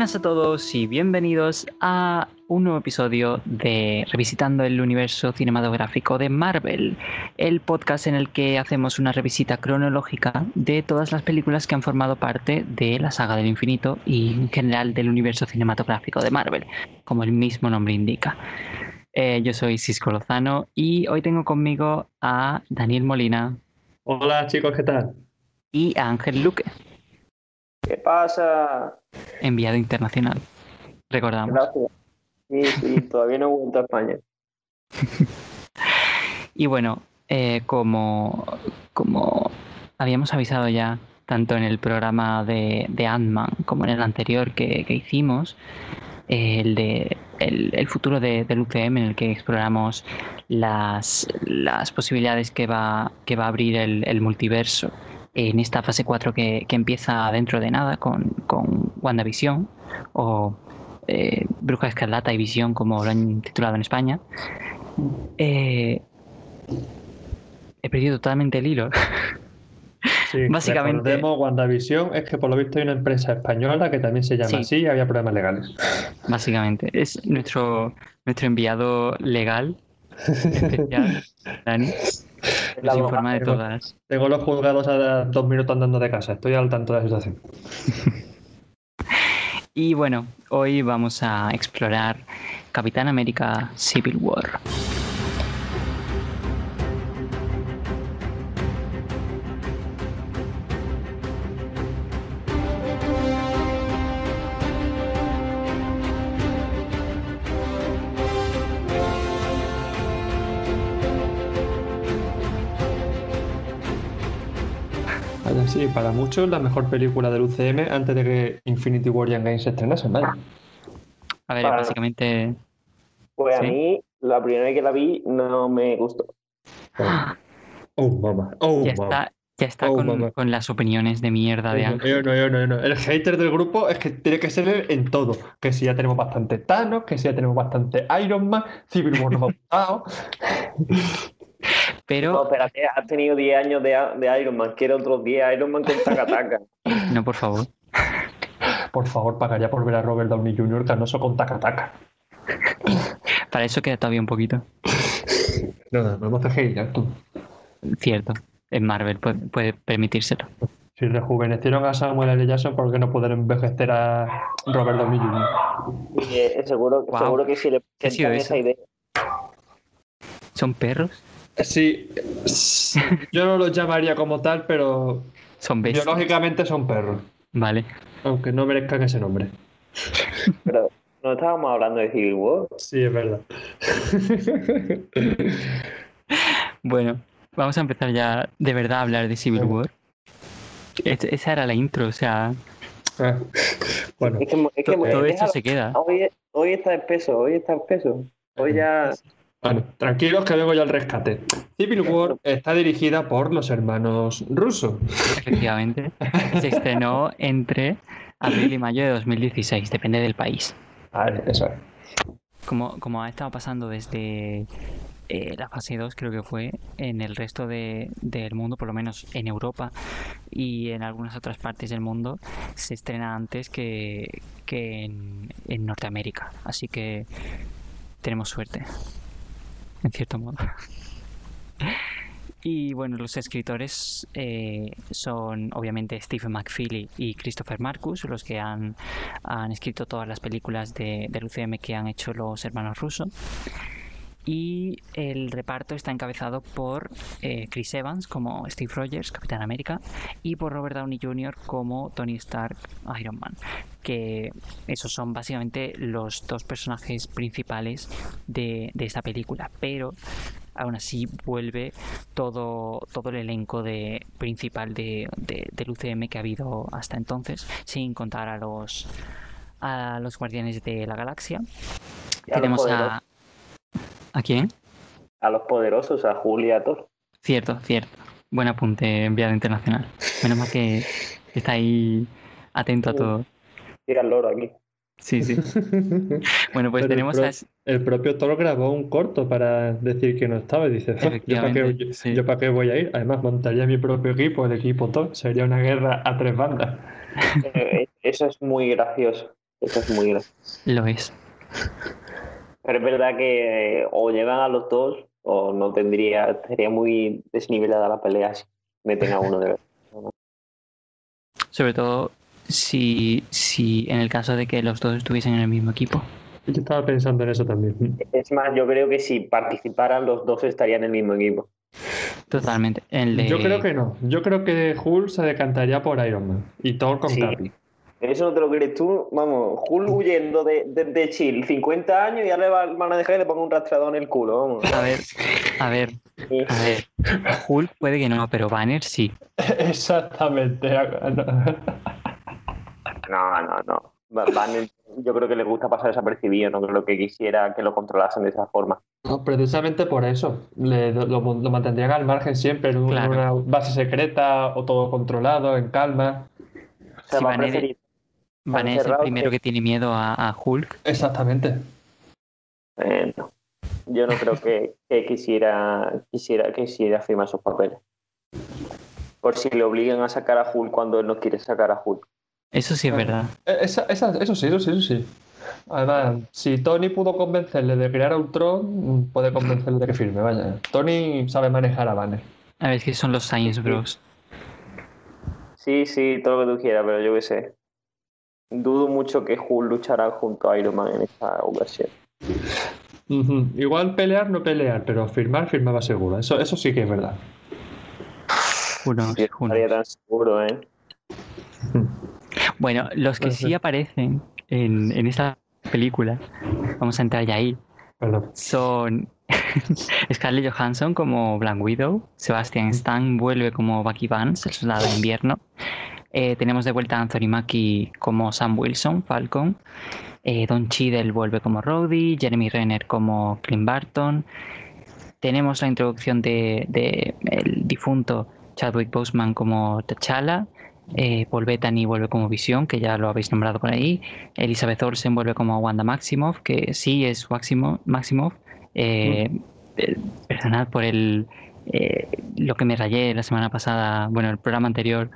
Buenas a todos y bienvenidos a un nuevo episodio de Revisitando el universo cinematográfico de Marvel, el podcast en el que hacemos una revisita cronológica de todas las películas que han formado parte de la saga del infinito y en general del universo cinematográfico de Marvel, como el mismo nombre indica. Eh, yo soy Cisco Lozano y hoy tengo conmigo a Daniel Molina. Hola chicos, ¿qué tal? Y a Ángel Luque. ¿Qué pasa? Enviado internacional. Recordamos. Gracias. Sí, sí, todavía no he vuelto a España. y bueno, eh, como, como habíamos avisado ya, tanto en el programa de, de Ant-Man como en el anterior que, que hicimos, el de el, el futuro de, del UCM en el que exploramos las, las posibilidades que va, que va a abrir el, el multiverso en esta fase 4 que, que empieza dentro de nada con, con WandaVision o eh, Bruja Escarlata y Visión como lo han titulado en España. Eh, he perdido totalmente el hilo. Sí, Básicamente- recordemos, WandaVision es que por lo visto hay una empresa española que también se llama Sí. así y había problemas legales. Básicamente, es nuestro, nuestro enviado legal especial, Dani. La Nos informa de todas. Tengo los juzgados a dos minutos andando de casa, estoy al tanto de la situación. Y bueno, hoy vamos a explorar Capitán América Civil War. Para muchos la mejor película del UCM antes de que Infinity War y Endgame se estrenasen, vaya. A ver, Para- básicamente... Pues Sí. a mí, la primera vez que la vi, no me gustó. Oh, mamá. Oh, Ya está, ya está Oh, con, las opiniones de mierda de no, Ángel. yo no, yo no, yo no. El hater del grupo es que tiene que ser él en todo. Que si ya tenemos bastante Thanos, que si ya tenemos bastante Iron Man, Civil War no me ha gustado. Pero, No, espérate, has tenido 10 años de, de Iron Man, quiero otros 10 Iron Man con Takataka. no, por favor. Por favor, pagaría por ver a Robert Downey Jr. canoso con taca-taca. Para eso queda todavía un poquito. No, no, no me ya tú. Cierto. En Marvel puede, puede permitírselo. Si rejuvenecieron a Samuel L. Jackson, ¿por qué no poder envejecer a Robert Downey Jr.? Eh, seguro, seguro que si le ¿Qué ha sido presentan esa idea. ¿Son perros? Sí, yo no los llamaría como tal, pero ¿Son bestias? biológicamente son perros, Vale. aunque no merezcan ese nombre. Pero no estábamos hablando de Civil War. Sí, es verdad. Bueno, vamos a empezar ya de verdad a hablar de Civil. War. Es- esa era la intro, o sea, Ah, bueno, Es que, es que to- todo esto se queda. hoy, hoy está espeso, hoy está espeso. Hoy ya. Bueno, tranquilos que vengo yo al rescate. Civil War está dirigida por los hermanos rusos. Efectivamente. Se estrenó entre abril y mayo de 2016, depende del país. Vale, eso es. Como, como ha estado pasando desde eh, la fase 2, creo que fue, en el resto de- del mundo, por lo menos en Europa y en algunas otras partes del mundo, se estrena antes que, que en, en Norteamérica. Así que tenemos suerte, en cierto modo. Y bueno, los escritores eh, son obviamente Stephen McFeely y Christopher Marcus, los que han, han escrito todas las películas de, del UCM que han hecho los hermanos rusos. Y el reparto está encabezado por eh, Chris Evans como Steve Rogers, Capitán América, y por Robert Downey Jr. como Tony Stark, Iron Man. Que esos son básicamente los dos personajes principales de, de esta película. Pero aún así vuelve todo, todo el elenco de, principal de, de- del UCM que ha habido hasta entonces, sin contar a los, a los Guardianes de la Galaxia. A Tenemos a... ¿A quién? A los poderosos, a Julia, a Thor. Cierto, cierto. Buen apunte, enviado internacional. Menos mal que está ahí atento a todo. Tira el loro aquí. Sí, sí. Bueno, pues Pero el tenemos pro- a... El propio Thor grabó un corto para decir que no estaba y dice, "Ja, ¿yo para, qué, yo- sí. yo para qué voy a ir? Además, montaría mi propio equipo, el equipo Thor. Sería una guerra a tres bandas. Eh, Eso es muy gracioso. Eso es muy gracioso. Lo es. Pero es verdad que eh, o llegan a los dos o no tendría, sería muy desnivelada la pelea si meten a uno de verdad. Sobre todo si, si en el caso de que los dos estuviesen en el mismo equipo. Yo estaba pensando en eso también. Es más, yo creo que si participaran los dos estarían en el mismo equipo. Totalmente. El de- Yo creo que no. Yo creo que Hulk se decantaría por Iron Man y Thor con Sí. Capi. Eso no te lo crees tú. Vamos, Hulk huyendo de, de, de Chill 50 años y ahora le va- van a dejar que le ponga un rastreador en el culo. Vamos. A ver, a ver, Y- a ver. Hulk puede que no, pero Banner sí. Exactamente. No, no, no. Banner, yo creo que le gusta pasar desapercibido, no creo que quisiera que lo controlasen de esa forma. No, precisamente por eso. Le- lo, lo mantendrían al margen siempre en Claro. una base secreta o todo controlado, en calma. O sea, va a preferir. Banner es el primero que- que tiene miedo a, a Hulk. Exactamente. eh, no. Yo no creo que, que quisiera, quisiera, quisiera firmar sus papeles. Por si le obligan a sacar a Hulk cuando él no quiere sacar a Hulk. Eso sí es verdad. Eh, esa- esa- eso sí, eso sí, eso sí. Además, si Tony pudo convencerle de crear a Ultron, puede convencerle de que firme, vaya. Tony sabe manejar a Banner. A ver, es que son los Science Bros. Sí, sí, todo lo que tú quieras, pero yo qué sé. Dudo mucho que Hulk luchará junto a Iron Man en esta ocasión. Igual pelear, no pelear, pero firmar, firmaba seguro. Eso, eso sí que es verdad. Unos, no unos. estaría tan seguro, ¿eh? Bueno, los que sí aparecen en, en esta película, vamos a entrar ya ahí, Perdón. son Scarlett Johansson como Black Widow, Sebastian Stan vuelve como Bucky Vance, el soldado de invierno, Eh, tenemos de vuelta a Anthony Mackie como Sam Wilson, Falcon, Eh, Don Cheadle vuelve como Rhodey, Jeremy Renner como Clint Barton, tenemos la introducción de, de el difunto Chadwick Boseman como T'Challa, eh, Paul Bettany vuelve como Visión, que ya lo habéis nombrado por ahí. Elizabeth Olsen vuelve como Wanda Maximoff, que sí es Waximo- Maximoff. Eh, eh, Perdonad por el lo que me rayé la semana pasada, bueno, el programa anterior,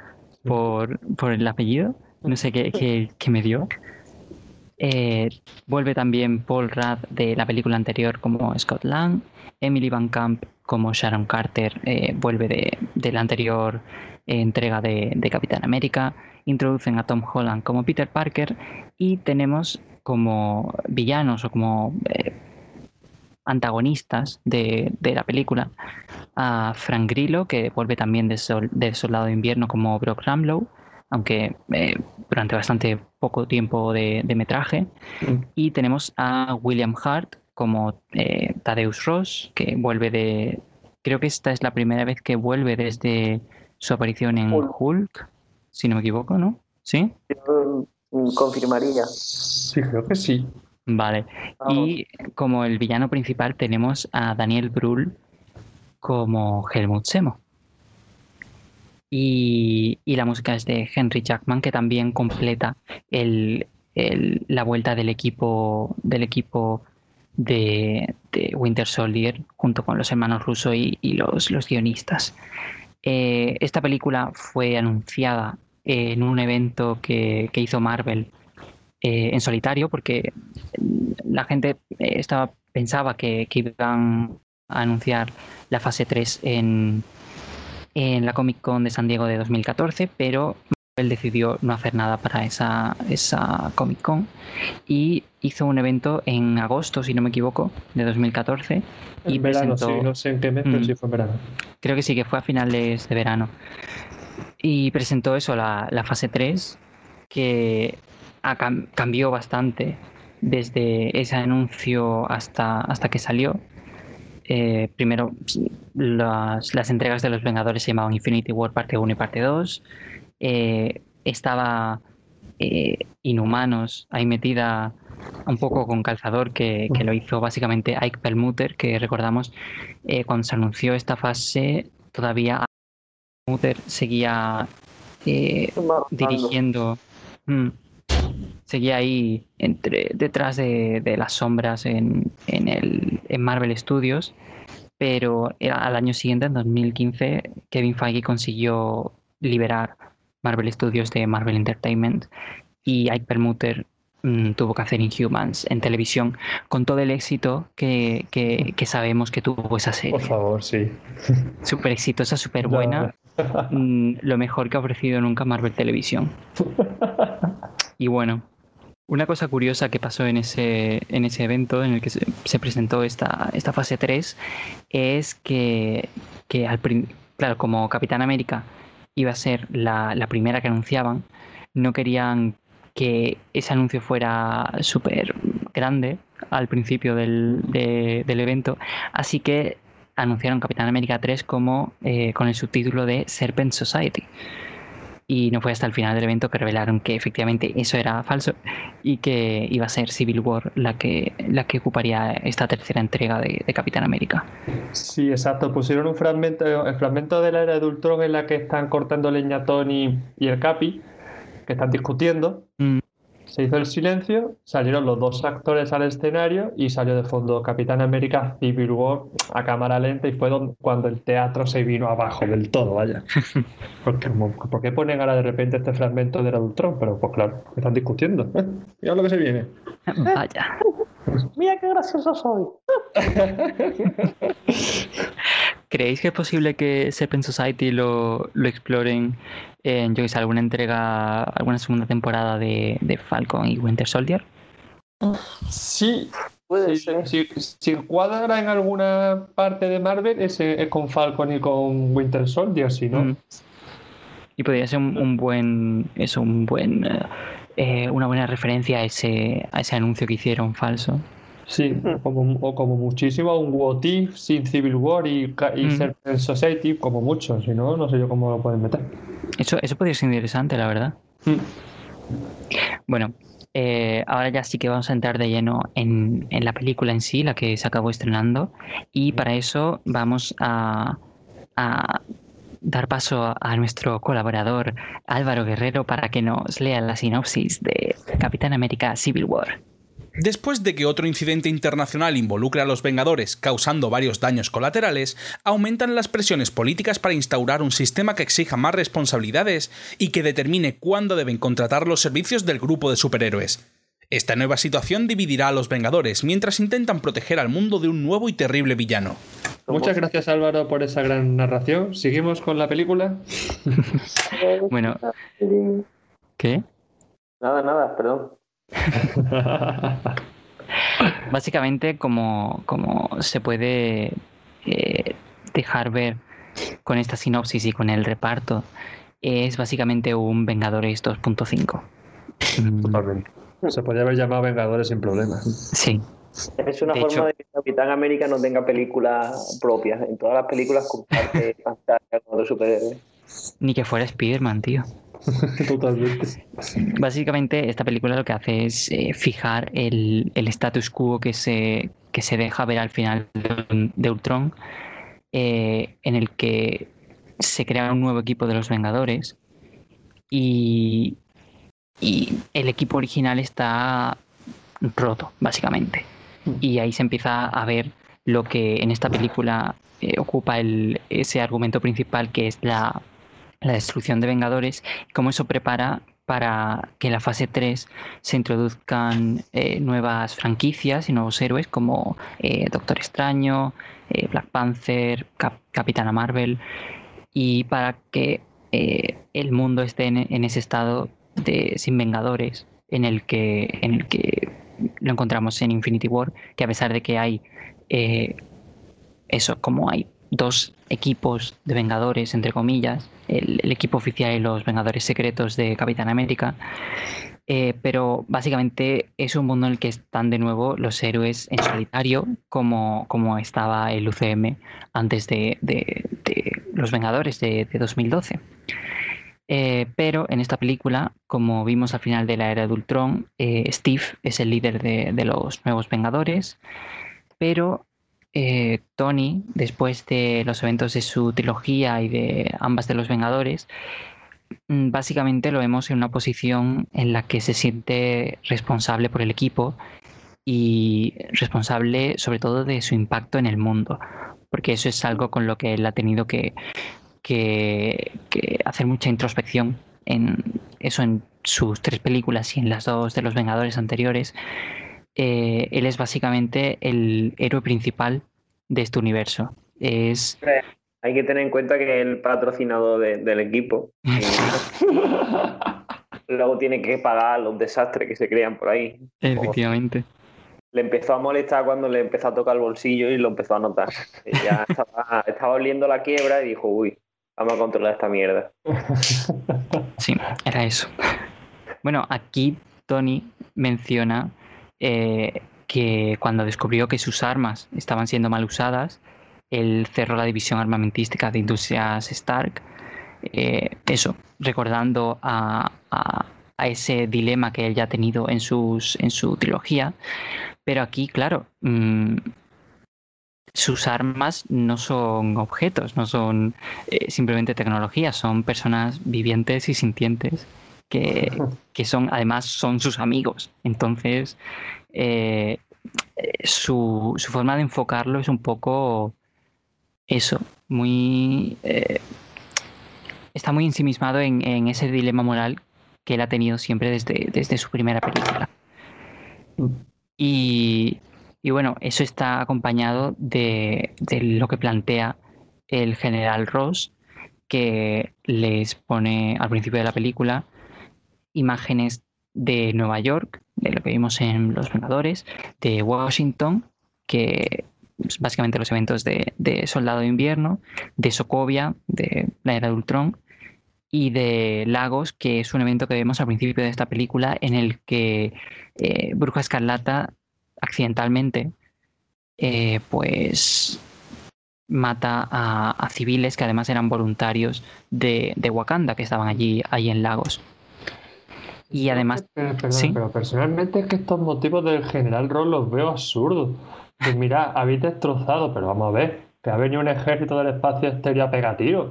por, por el apellido. No sé qué, qué- qué me dio. Eh, vuelve también Paul Rudd de la película anterior como Scott Lang. Emily Van Camp como Sharon Carter eh, vuelve de, de la anterior eh, entrega de, de Capitán América. Introducen a Tom Holland como Peter Parker y tenemos como villanos o como eh, antagonistas de, de la película a Frank Grillo, que vuelve también de, Sol- de Soldado de Invierno como Brock Ramlow, aunque eh, durante bastante poco tiempo de, de metraje. Mm. Y tenemos a William Hart como eh, Thaddeus Ross, que vuelve de... Creo que esta es la primera vez que vuelve desde su aparición en Hulk. Hulk, si no me equivoco, ¿no? ¿Sí? Yo mm, confirmaría. Sí, creo que sí. Vale. Vamos. Y como el villano principal tenemos a Daniel Brühl como Helmut Semo. Y, y la música es de Henry Jackman, que también completa el- el- la vuelta del equipo del equipo de, de Winter Soldier junto con los hermanos Russo y, y los, los guionistas. Eh, esta película fue anunciada en un evento que, que hizo Marvel eh, en solitario porque la gente eh, estaba pensaba que, que iban a anunciar la fase 3 en, en la Comic Con de San Diego de 2014, pero Marvel decidió no hacer nada para esa, esa Comic Con y hizo un evento en agosto, si no me equivoco, de 2014 y En verano, presentó- sí, no sé en qué mes, pero Mm. sí fue en verano. creo que sí, que fue a finales de verano. Y presentó eso, la, la fase 3, que cambió bastante desde ese anuncio hasta, hasta que salió. Eh, primero, las, las entregas de los Vengadores se llamaban Infinity War parte 1 y parte 2. Eh, estaba eh, Inhumanos ahí metida un poco con calzador que, que lo hizo básicamente Ike Perlmutter, que recordamos cuando se anunció esta fase todavía Perlmutter seguía eh, dirigiendo mm, seguía ahí entre detrás de, de las sombras en, en el en Marvel Studios pero al año siguiente en 2015 Kevin Feige consiguió liberar Marvel Studios de Marvel Entertainment y Ike Perlmutter mm, tuvo que hacer Inhumans en televisión con todo el éxito que, que, que sabemos que tuvo esa serie. Por favor, sí. Súper exitosa, súper buena. Mm, lo mejor que ha ofrecido nunca Marvel Televisión. Y bueno, una cosa curiosa que pasó en ese, en ese evento en el que se, se presentó esta, esta fase 3 es que, que al claro, como Capitán América iba a ser la, la primera que anunciaban, no querían que ese anuncio fuera súper grande al principio del, de- del evento, así que anunciaron Capitán América 3 como eh, con el subtítulo de Serpent Society. Y no fue hasta el final del evento que revelaron que efectivamente eso era falso y que iba a ser Civil War la que, la que ocuparía esta tercera entrega de, de Capitán América. Sí, exacto. Pusieron un fragmento, el fragmento de la era de Ultron en la que están cortando leña Tony y el Capi, que están discutiendo. Mm. Se hizo el silencio, salieron los dos actores al escenario y salió de fondo Capitán América Civil War a cámara lenta y fue don- cuando el teatro se vino abajo del todo, vaya. Porque, ¿Por qué ponen ahora de repente este fragmento de Ultron? Pero pues claro, están discutiendo. ¿eh? Mira lo que se viene. Vaya. Mira qué gracioso soy. ¿Creéis que es posible que Serpent Society lo, lo exploren en, yo que sé, alguna entrega, alguna segunda temporada de, de Falcon y Winter Soldier? Sí, Puede ser. si, si cuadra en alguna parte de Marvel, ese es con Falcon y con Winter Soldier, si no. Mm. Y podría ser un, un buen, eso, un buen, eh, eh, una buena referencia a ese, a ese anuncio que hicieron falso. Sí, como, o como muchísimo un What If sin Civil War y, ca- y Mm. Serpent Society, como mucho, si no, no sé yo cómo lo pueden meter. Eso, eso podría ser interesante, la verdad. Mm. Bueno, eh, ahora ya sí que vamos a entrar de lleno en, en la película en sí, la que se acabó estrenando. Y para eso vamos a, a dar paso a, a nuestro colaborador Álvaro Guerrero para que nos lea la sinopsis de Capitán América Civil War. Después de que otro incidente internacional involucre a los Vengadores, causando varios daños colaterales, aumentan las presiones políticas para instaurar un sistema que exija más responsabilidades y que determine cuándo deben contratar los servicios del grupo de superhéroes. Esta nueva situación dividirá a los Vengadores mientras intentan proteger al mundo de un nuevo y terrible villano. Muchas gracias Álvaro por esa gran narración. Seguimos con la película. Bueno, ¿qué? Nada, nada, perdón. Básicamente, como, como se puede eh, dejar ver con esta sinopsis y con el reparto, es básicamente un Vengadores 2.5. Mm, Totalmente. Se podría haber llamado Vengadores sin problemas. Sí, Es una De forma hecho- de que Capitán América no tenga películas propias. En todas las películas comparte pantalla con otros superhéroes. ni que fuera Spider-Man, tío. Totalmente. Básicamente, esta película lo que hace es eh, fijar el, el status quo que se, que se deja ver al final de, de Ultron, eh, en el que se crea un nuevo equipo de los Vengadores y, y el equipo original está roto, básicamente. Y ahí se empieza a ver lo que en esta película eh, ocupa el, ese argumento principal, que es la, la destrucción de Vengadores, cómo eso prepara para que en la fase 3 se introduzcan eh, nuevas franquicias y nuevos héroes como eh, Doctor Extraño, eh, Black Panther, Cap- Capitana Marvel, y para que el mundo esté en, en ese estado de sin Vengadores en el que en el que lo encontramos en Infinity War, que a pesar de que hay eso, como hay dos equipos de Vengadores, entre comillas, el, equipo oficial y los Vengadores secretos de Capitán América, eh, pero básicamente es un mundo en el que están de nuevo los héroes en solitario, como, como estaba el UCM antes de, de- los Vengadores de, de 2012. Eh, pero en esta película, como vimos al final de la era de Ultron, eh, Steve es el líder de, de los nuevos Vengadores, pero eh, Tony, después de los eventos de su trilogía y de ambas de los Vengadores, mm, básicamente lo vemos en una posición en la que se siente responsable por el equipo y responsable sobre todo de su impacto en el mundo, porque eso es algo con lo que él ha tenido que, que- que hacer mucha introspección en eso, en sus tres películas y en las dos de los Vengadores anteriores, eh, él es básicamente el héroe principal de este universo. Es... Hay que tener en cuenta que es el patrocinador del equipo. Luego tiene que pagar los desastres que se crean por ahí. Efectivamente. Le empezó a molestar cuando le empezó a tocar el bolsillo y lo empezó a notar. ya estaba, estaba oliendo la quiebra y dijo, uy, vamos a controlar esta mierda. Sí, era eso. Bueno, aquí Tony menciona eh, que cuando descubrió que sus armas estaban siendo mal usadas, él cerró la división armamentística de Industrias Stark. Eh, eso, recordando a, ese dilema que él ya ha tenido en, sus, en su trilogía. Pero aquí, claro, mm, sus armas no son objetos, no son eh, simplemente tecnología, son personas vivientes y sintientes que, son, además, son sus amigos. Entonces, eh, su, forma de enfocarlo es un poco eso, muy... Eh, está muy ensimismado en, en, ese dilema moral que él ha tenido siempre desde, desde su primera película. Y, y bueno, eso está acompañado de, lo que plantea el general Ross, que les pone al principio de la película imágenes de Nueva York, de lo que vimos en Los Vengadores, de Washington, que básicamente los eventos de, Soldado de Invierno, de Sokovia, de la era de Ultron, y de Lagos, que es un evento que vemos al principio de esta película en el que eh, Bruja Escarlata accidentalmente, eh, pues mata a, civiles que además eran voluntarios de, Wakanda, que estaban allí, allí en Lagos. Y además... Pero, personalmente es que estos motivos del general Ross los veo absurdos. Pues mira, habéis destrozado, pero vamos a ver, que ha venido un ejército del espacio exterior a pegar Y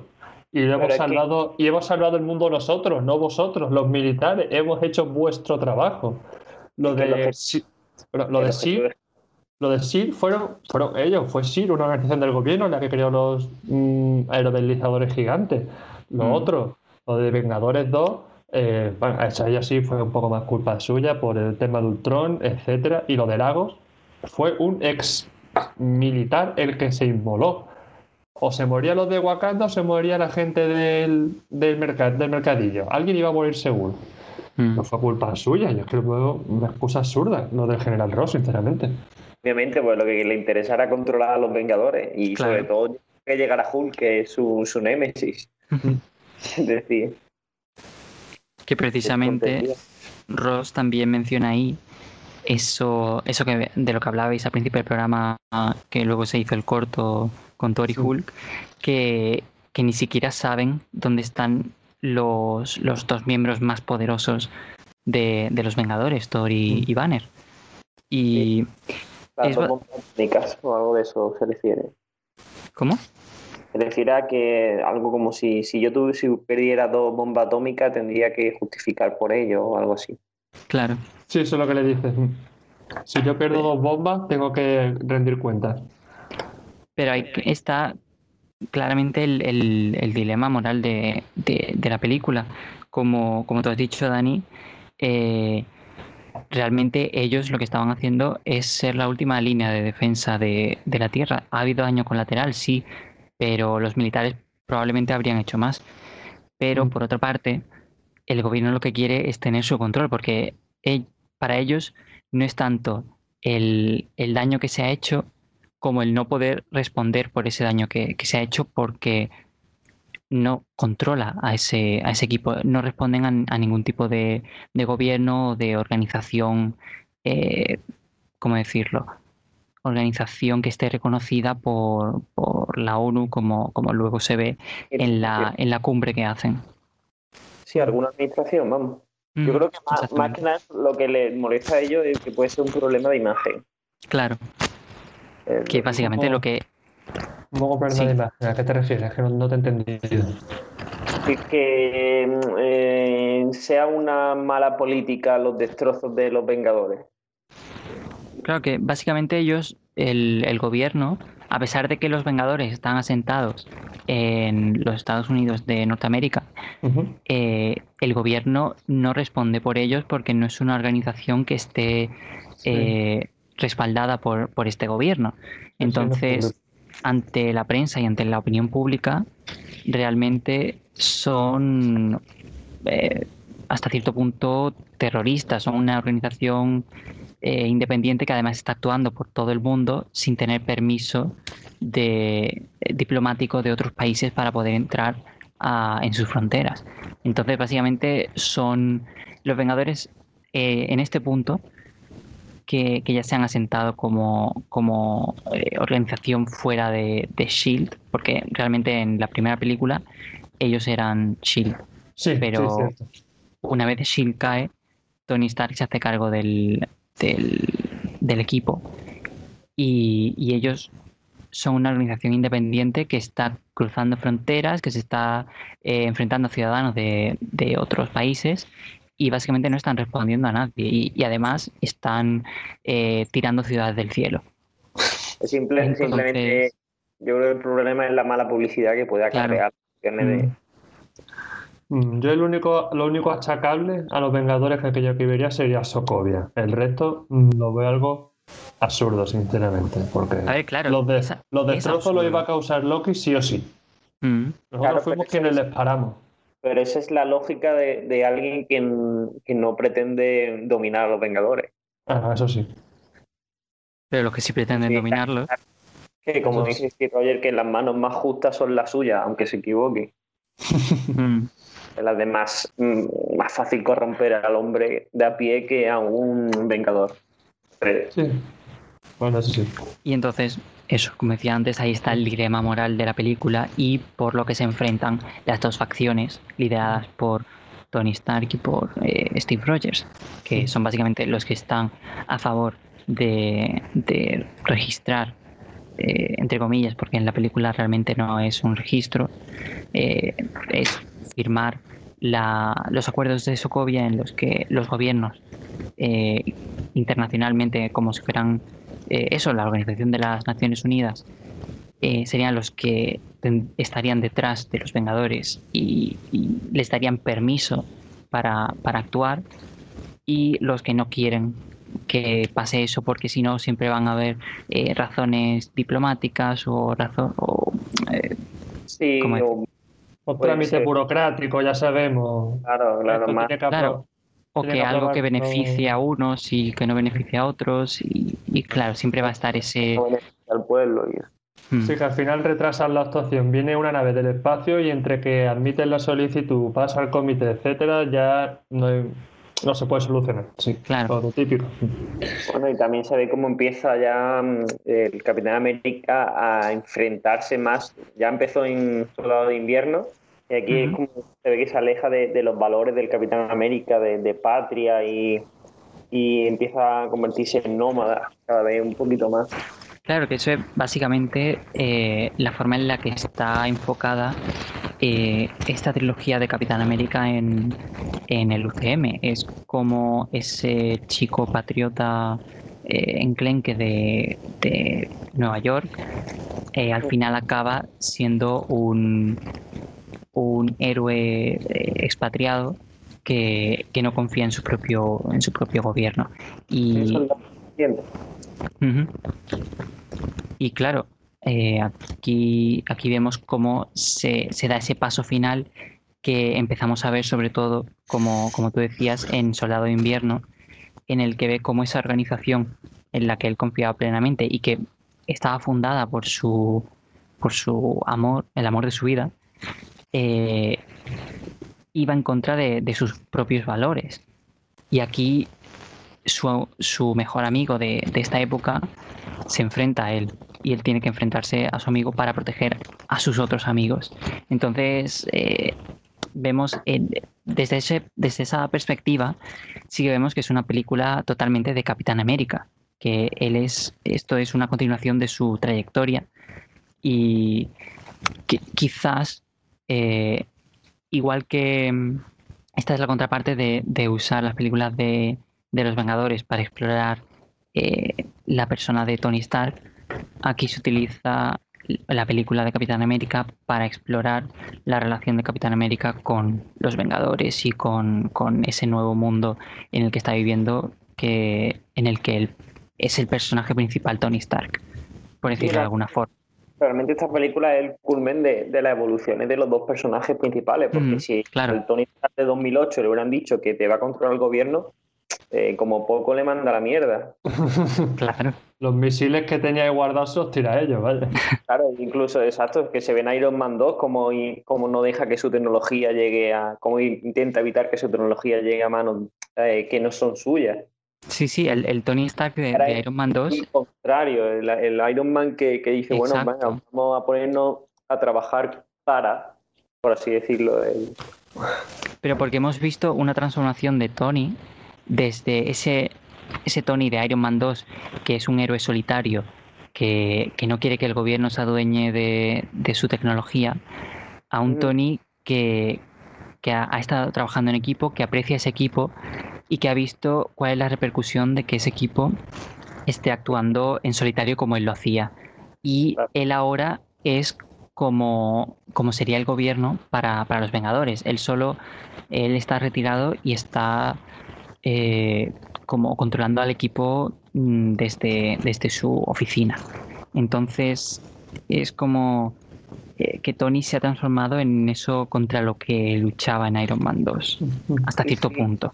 hemos salvado, y hemos salvado el mundo nosotros, no vosotros, los militares. Hemos hecho vuestro trabajo. Lo de, lo de SIR, lo de SIR fueron, fueron ellos, fue SIR, una organización del gobierno la que creó los mm, aerodeslizadores gigantes. Lo mm. otro, lo de Vengadores 2, eh, bueno, eso ella sí fue un poco más culpa suya por el tema de Ultron, etcétera, y lo de Lagos fue un ex militar el que se inmoló. O se moría los de Wakanda o se moría la gente del, del, del mercadillo. Alguien iba a morir seguro. Mm. No fue culpa suya, yo creo que una excusa absurda, lo del general Ross, sinceramente. Obviamente, pues lo que le interesa era controlar a los Vengadores y sobre todo que llegara Hulk, que es su, su némesis. es decir. Que precisamente Ross también menciona ahí eso, eso que de lo que hablabais al principio del programa, que luego se hizo el corto con Thor y Hulk, que, que ni siquiera saben dónde están los, los dos miembros más poderosos de, los Vengadores, Thor y. Banner. Y. Las o algo de eso se refiere. ¿Cómo? Se refiere a que algo como si, si yo tuviera, si perdiera dos bombas atómicas, tendría que justificar por ello o algo así. Claro. Sí, eso es lo que le dices. Si yo pierdo dos bombas, tengo que rendir cuentas. Pero ahí está claramente el, dilema moral de, la película. Como, como tú has dicho, Dani, eh, realmente ellos lo que estaban haciendo es ser la última línea de defensa de, la Tierra. Ha habido daño colateral, sí, pero los militares probablemente habrían hecho más. Pero mm. por otra parte, el gobierno lo que quiere es tener su control, porque para ellos no es tanto el, el daño que se ha hecho, como el no poder responder por ese daño que, se ha hecho porque no controla a ese, a ese equipo, no responden a, ningún tipo de, gobierno o de organización, eh, ¿cómo decirlo? Organización que esté reconocida por, la ONU como, como luego se ve en la, en la cumbre que hacen. Sí, alguna administración, vamos. Yo mm, creo que más, más, que nada lo que les molesta a ellos es que puede ser un problema de imagen. Claro que básicamente lo que... Un poco ¿a qué te refieres? Que no, te he entendido. Que, eh, sea una mala política los destrozos de los Vengadores. Claro que básicamente ellos, el, gobierno, a pesar de que los Vengadores están asentados en los Estados Unidos de Norteamérica, eh, el gobierno no responde por ellos porque no es una organización que esté Sí. eh, respaldada por, por este gobierno. sí, Entonces, ante la prensa y ante la opinión pública, realmente son eh, hasta cierto punto terroristas, son una organización eh, independiente que además está actuando por todo el mundo sin tener permiso de, eh, diplomático de otros países para poder entrar a- en sus fronteras. Entonces, básicamente son los Vengadores eh, en este punto que, que ya se han asentado como, como organización fuera de, de Shield, porque realmente en la primera película ellos eran Shield. Sí, pero- sí. Una vez Shield cae, Tony Stark se hace cargo del, del, del equipo y, y ellos son una organización independiente que está cruzando fronteras, que se está eh, enfrentando a ciudadanos de, de otros países y básicamente no están respondiendo a nadie y, y además están eh, tirando ciudades del cielo. Es simple- Entonces- simplemente, yo creo que el problema es la mala publicidad que puede acarrear. de- Yo el único, lo único achacable a los Vengadores que aquello que vería sería Sokovia. El resto mm, lo veo algo absurdo, sinceramente. Porque A ver, claro, los, de, esa- los es destrozos los iba a causar Loki sí o sí. Mm, Nosotros Claro, fuimos quienes les paramos. Pero esa es la lógica de, de alguien que, que no pretende dominar a los Vengadores. Ah, eso sí. pero los que sí pretenden Sí, dominarlo. Que como dice Rogers, que las manos más justas son las suyas, aunque se equivoque. Las demás, mm, más fácil corromper al hombre de a pie que a un Vengador. Sí. Bueno, eso sí. Y entonces, eso, como decía antes, ahí está el dilema moral de la película y por lo que se enfrentan las dos facciones lideradas por Tony Stark y por eh, Steve Rogers, que son básicamente los que están a favor de, de registrar, eh, entre comillas, porque en la película realmente no es un registro, eh, es firmar la- los acuerdos de Sokovia en los que los gobiernos eh, internacionalmente, como si fueran eh, eso, la Organización de las Naciones Unidas, eh, serían los que estarían detrás de los Vengadores y, y les darían permiso para, para actuar y los que no quieren que pase eso porque si no siempre van a haber eh, razones diplomáticas o razón o, eh, Sí, Un Puede trámite ser. burocrático, ya sabemos. claro, claro, Esto más. que Claro. o que que algo que beneficie a unos y que no beneficie a otros y, y claro siempre va a estar ese al pueblo. Y... Mm. Sí, que al final retrasan la actuación. Viene una nave del espacio y entre que admiten la solicitud, pasa al comité, etcétera, ya no, hay- no se puede solucionar. Sí, Claro. todo típico. Bueno, y también se ve cómo empieza ya mm, el Capitán América a enfrentarse más. Ya empezó en Soldado de Invierno, y aquí es como se ve que se aleja de, de los valores del Capitán América, de, de patria, y, y empieza a convertirse en nómada cada vez un poquito más. Claro, que eso es básicamente eh, la forma en la que está enfocada eh, esta trilogía de Capitán América en, en el UCM. Es como ese chico patriota eh, enclenque de, de Nueva York eh, al final acaba siendo un, un héroe eh, expatriado que, que no confía en su propio, en su propio gobierno. Y, Y claro, eh, aquí, aquí vemos cómo se, se da ese paso final que empezamos a ver sobre todo, como, como tú decías, en Soldado de Invierno, en el que ve cómo esa organización en la que él confiaba plenamente y que estaba fundada por su, por su amor, el amor de su vida, eh, iba en contra de, de sus propios valores. Y aquí su, su mejor amigo de, de esta época se enfrenta a él y él tiene que enfrentarse a su amigo para proteger a sus otros amigos. Entonces, eh, vemos desde, ese, desde esa perspectiva, sí que vemos que es una película totalmente de Capitán América, que él es, esto es una continuación de su trayectoria y que quizás, eh, igual que esta es la contraparte de, de usar las películas de, de los Vengadores para explorar eh, la persona de Tony Stark, aquí se utiliza la película de Capitán América para explorar la relación de Capitán América con los Vengadores y con, con ese nuevo mundo en el que está viviendo, que, en el que él es el personaje principal Tony Stark, por decirlo de alguna forma. Realmente esta película es el culmen de, de las evoluciones de los dos personajes principales, porque Mm, si claro. el Tony Stark de 2008 le hubieran dicho que te va a controlar el gobierno, eh, como poco le manda la mierda. Claro. Los misiles que tenía guardados se los tira a ellos, vaya. Claro, incluso, exacto, es que se ve en Iron Man 2 como, y, como no deja que su tecnología llegue a, como intenta evitar que su tecnología llegue a manos eh, que no son suyas. Sí, sí, el, el Tony Stark de, Iron Man 2, Al contrario, el, el Iron Man que, que dice, bueno, venga, vamos a ponernos a trabajar para, por así decirlo, el- pero porque hemos visto una transformación de Tony desde ese, ese Tony de Iron Man 2, que es un héroe solitario, que, que no quiere que el gobierno se adueñe de, de su tecnología, a un Ujú. Tony que, que ha, ha estado trabajando en equipo, que aprecia ese equipo y que ha visto cuál es la repercusión de que ese equipo esté actuando en solitario como él lo hacía. Y él ahora es como, como sería el gobierno para, para los Vengadores. Él solo, él está retirado y está eh, como controlando al equipo mm, desde, desde su oficina. Entonces es como eh, que Tony se ha transformado en eso contra lo que luchaba en Iron Man 2, hasta cierto sí. punto.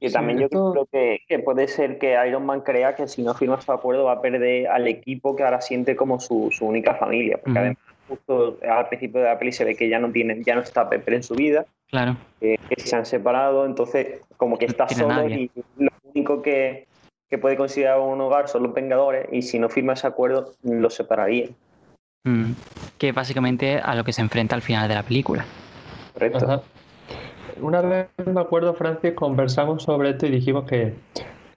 Y también yo creo que, que puede ser que Iron Man crea que si no firma su acuerdo va a perder al equipo que ahora siente como su, su única familia. Porque además, justo al principio de la peli se ve que ya no tienen, ya no está Pepper en su vida, Claro, que, que se han separado, entonces como que No está tiene solo nadie. y lo único que, que puede considerar un hogar son los Vengadores y si no firma ese acuerdo los separaría. Mm. que básicamente a lo que se enfrenta al final de la película. ¿Correcto? Ajá. Una vez me acuerdo, Francis, conversamos sobre esto y dijimos que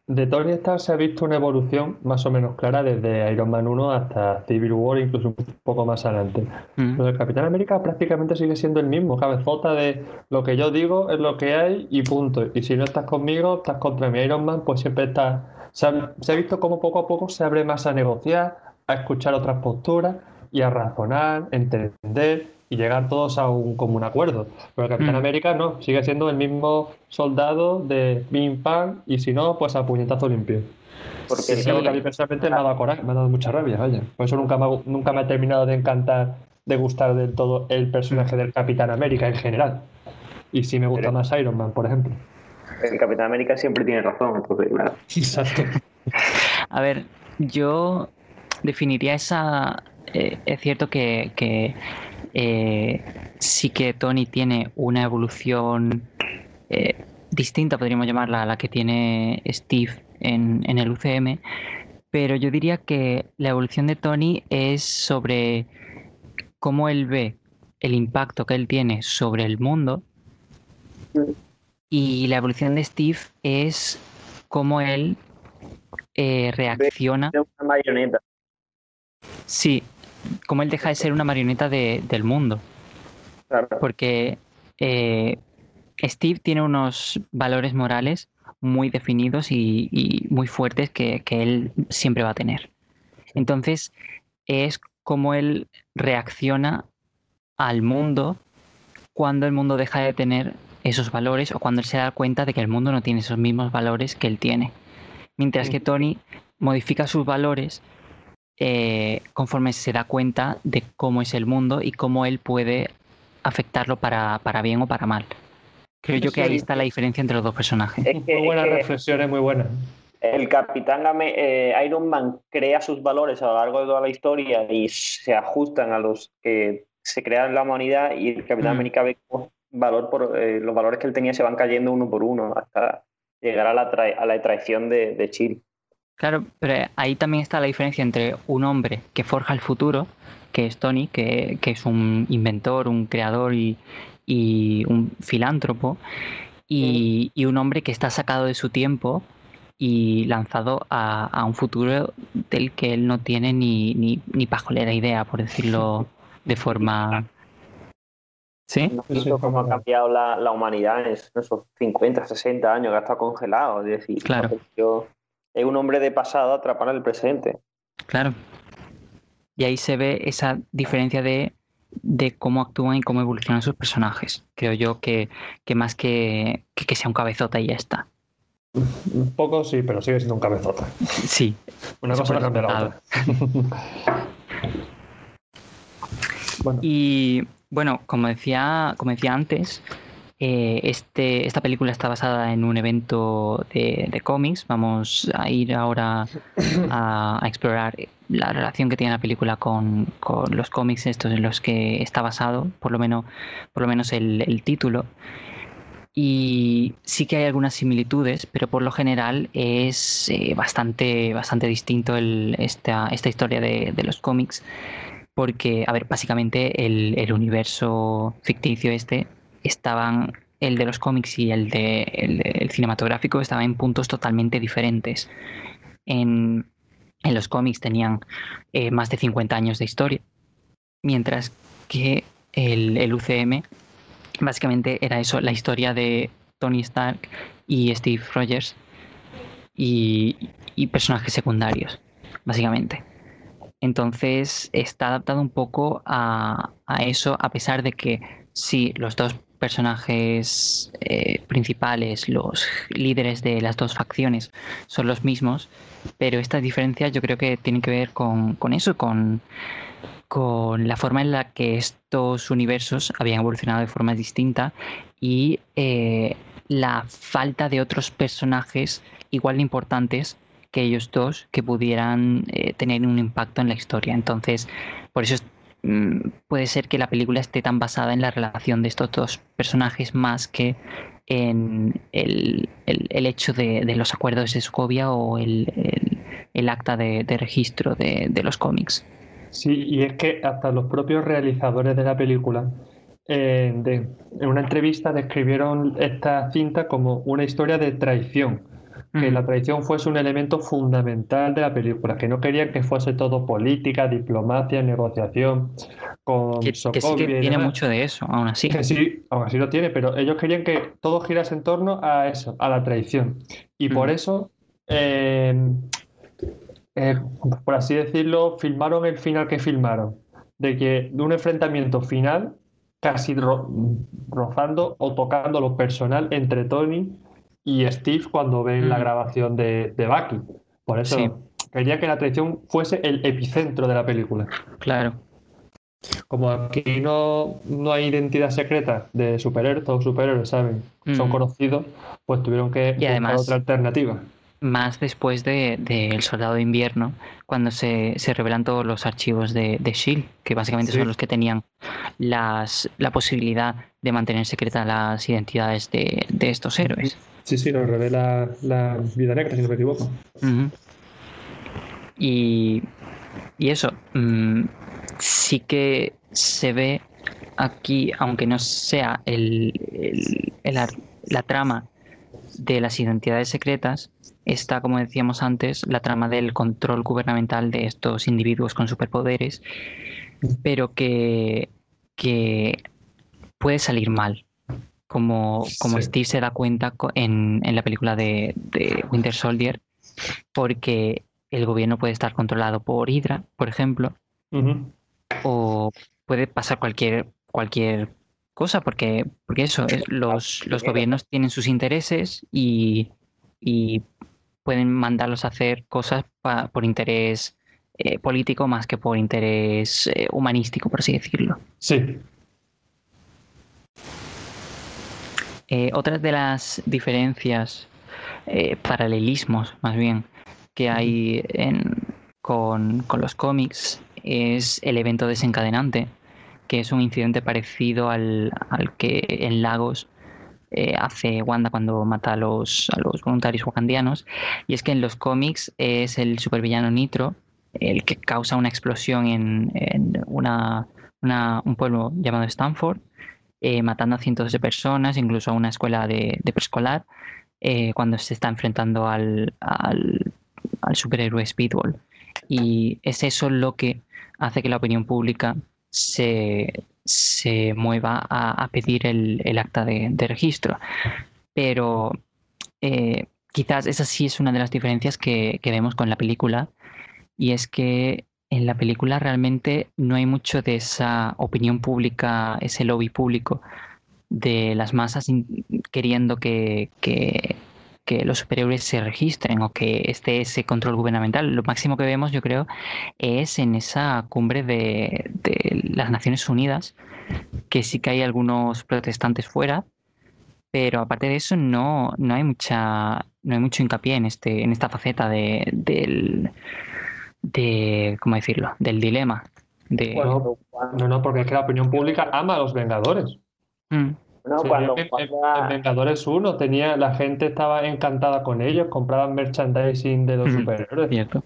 de Tony Stark se ha visto una evolución más o menos clara desde Iron Man 1 hasta Civil War, incluso un poco más adelante. Mm. Lo del Capitán América prácticamente sigue siendo el mismo, cabezota de lo que yo digo es lo que hay y punto. Y si no estás conmigo, estás contra mi Iron Man, pues siempre está. Se ha, se ha visto como poco a poco se abre más a negociar, a escuchar otras posturas y a razonar, entender y llegar todos a un común acuerdo. Pero el Capitán Mm. América no, sigue siendo el mismo soldado de Bim Pam y si no, pues a puñetazo limpio. Porque Sí, Es algo que a mí personalmente me ha dado coraje, me ha dado mucha rabia, vaya. Por eso nunca me ha, nunca me ha terminado de encantar, de gustar del todo el personaje del Capitán América en general. Y sí me gusta Pero- más Iron Man, por ejemplo. el Capitán América siempre tiene razón, entonces, claro. Exacto. A ver, yo definiría esa. eh, es cierto que, que, eh, sí que Tony tiene una evolución eh, distinta, podríamos llamarla, a la que tiene Steve en, en el UCM, pero yo diría que la evolución de Tony es sobre cómo él ve el impacto que él tiene sobre el mundo y la evolución de Steve es cómo él eh, reacciona. Una marioneta. Sí, como él deja de ser una marioneta de- del mundo. Claro. Porque eh, Steve tiene unos valores morales muy definidos y, y muy fuertes que, que él siempre va a tener. Entonces, es como él reacciona al mundo cuando el mundo deja de tener esos valores o cuando él se da cuenta de que el mundo no tiene esos mismos valores que él tiene. Mientras que Tony modifica sus valores eh, conforme se da cuenta de cómo es el mundo y cómo él puede afectarlo para, para bien o para mal. Creo yo que ahí está la diferencia entre los dos personajes. Es que, Muy buenas es que reflexiones, muy buenas. el Capitán eh, Iron Man crea sus valores a lo largo de toda la historia y se ajustan a los que se crean en la humanidad y el Capitán Mm. América ve cómo valor por, eh, los valores que él tenía se van cayendo uno por uno hasta llegar a la, trai- a la traición de, de Chill. Claro, pero ahí también está la diferencia entre un hombre que forja el futuro, que es Tony, que, que es un inventor, un creador y, y un filántropo, y, y un hombre que está sacado de su tiempo y lanzado a, a un futuro del que él no tiene ni, ni, ni pajolera idea, por decirlo de forma... ¿Sí? ¿No has Sí, visto sí, cómo ha cambiado la, la humanidad en esos, en esos 50, 60 años que ha estado congelado? Es decir, Claro. yo- es un hombre de pasado atrapado en el presente. Claro. Y ahí se ve esa diferencia de, de cómo actúan y cómo evolucionan sus personajes. Creo yo que, que más que, que, que sea un cabezota y ya está. Un poco sí, pero sigue siendo un cabezota. Sí. Una cosa no cambia la otra. bueno, Y bueno, como decía, como decía antes, eh, este, esta película está basada en un evento de, de cómics. Vamos a ir ahora a, explorar la relación que tiene la película con, con los cómics estos en los que está basado, por lo menos, por lo menos el, el título. Y sí que hay algunas similitudes, pero por lo general es eh, bastante, bastante distinto el- esta, esta historia de, de los cómics. Porque, a ver, básicamente el, el universo ficticio este estaban, el de los cómics y el de el, cinematográfico estaban en puntos totalmente diferentes. En, en los cómics tenían eh, más de 50 años de historia, mientras que el, el UCM básicamente era eso, la historia de Tony Stark y Steve Rogers y, y personajes secundarios, básicamente. Entonces está adaptado un poco a, a eso, a pesar de que sí, los dos personajes eh, principales, los líderes de las dos facciones, son los mismos, pero estas diferencias yo creo que tienen que ver con, eso, con, la forma en la que estos universos habían evolucionado de forma distinta y eh, la falta de otros personajes igual de importantes que ellos dos que pudieran eh, tener un impacto en la historia. Entonces, por eso es- puede ser que la película esté tan basada en la relación de estos dos personajes más que en el, el- el hecho de, los acuerdos de Sokovia o el, el- acta de, registro de, los cómics. Sí, y es que hasta los propios realizadores de la película, eh, en una entrevista describieron esta cinta como una historia de traición, que la traición fuese un elemento fundamental de la película, que no querían que fuese todo política, diplomacia, negociación con Que, que sí que tiene mucho de eso, aún así. Que sí, aún así lo tiene, pero ellos querían que todo girase en torno a eso, a la traición. Y por Mm. eso, eh, eh, por así decirlo, filmaron el final que filmaron. De que de un enfrentamiento final, casi ro- rozando o tocando lo personal entre Tony y Steve cuando ven la Mm. grabación de, de Bucky. Por eso Sí. quería que la traición fuese el epicentro de la película. Claro. Como aquí no, no hay identidad secreta de superhéroes, todos superhéroes saben, son Mm. conocidos, pues tuvieron que además- otra alternativa. Más después de, de El Soldado de Invierno, cuando se, se revelan todos los archivos de, de Shield, que básicamente Sí. son los que tenían las, la posibilidad de mantener secretas las identidades de, de estos héroes. Sí, sí, lo revela la vida negra, si no me equivoco. Y, y eso, mm, sí que se ve aquí, aunque no sea el, el- la trama de las identidades secretas, está, como decíamos antes, la trama del control gubernamental de estos individuos con superpoderes, pero que, que puede salir mal. Como, como Sí. Steve se da cuenta en, en la película de, de Winter Soldier, porque el gobierno puede estar controlado por Hydra, por ejemplo, o puede pasar cualquier cualquier cosa porque porque eso es- los, los gobiernos tienen sus intereses y, y pueden mandarlos a hacer cosas pa- por interés eh, político más que por interés eh, humanístico por así decirlo. Sí, Eh, otras de las diferencias, eh, paralelismos más bien, que hay en- con, con los cómics es el evento desencadenante, que es un incidente parecido al, al que en Lagos eh, hace Wanda cuando mata a los, a los voluntarios wakandianos. Y es que en los cómics es el supervillano Nitro el que causa una explosión en, en una, una- un pueblo llamado Stanford eh, matando a cientos de personas, incluso a una escuela de, preescolar, eh, cuando se está enfrentando al, al, superhéroe Speedball. Y es eso lo que hace que la opinión pública se, mueva a, pedir el, acta de, registro. Pero eh, quizás esa sí es una de las diferencias que vemos con la película, y es que en la película realmente no hay mucho de esa opinión pública, ese lobby público de las masas queriendo que, los superhéroes se registren o que esté ese control gubernamental. Lo máximo que vemos, yo creo, es en esa cumbre de, las Naciones Unidas, que sí que hay algunos protestantes fuera, pero aparte de eso no, no hay mucha no hay mucho hincapié en este en esta faceta de del de cómo decirlo del dilema de no no porque es que la opinión pública ama a los Vengadores mm. No, cuando, en, Vengadores 1 tenía, la gente estaba encantada con ellos, compraban merchandising de los superhéroes. Cierto.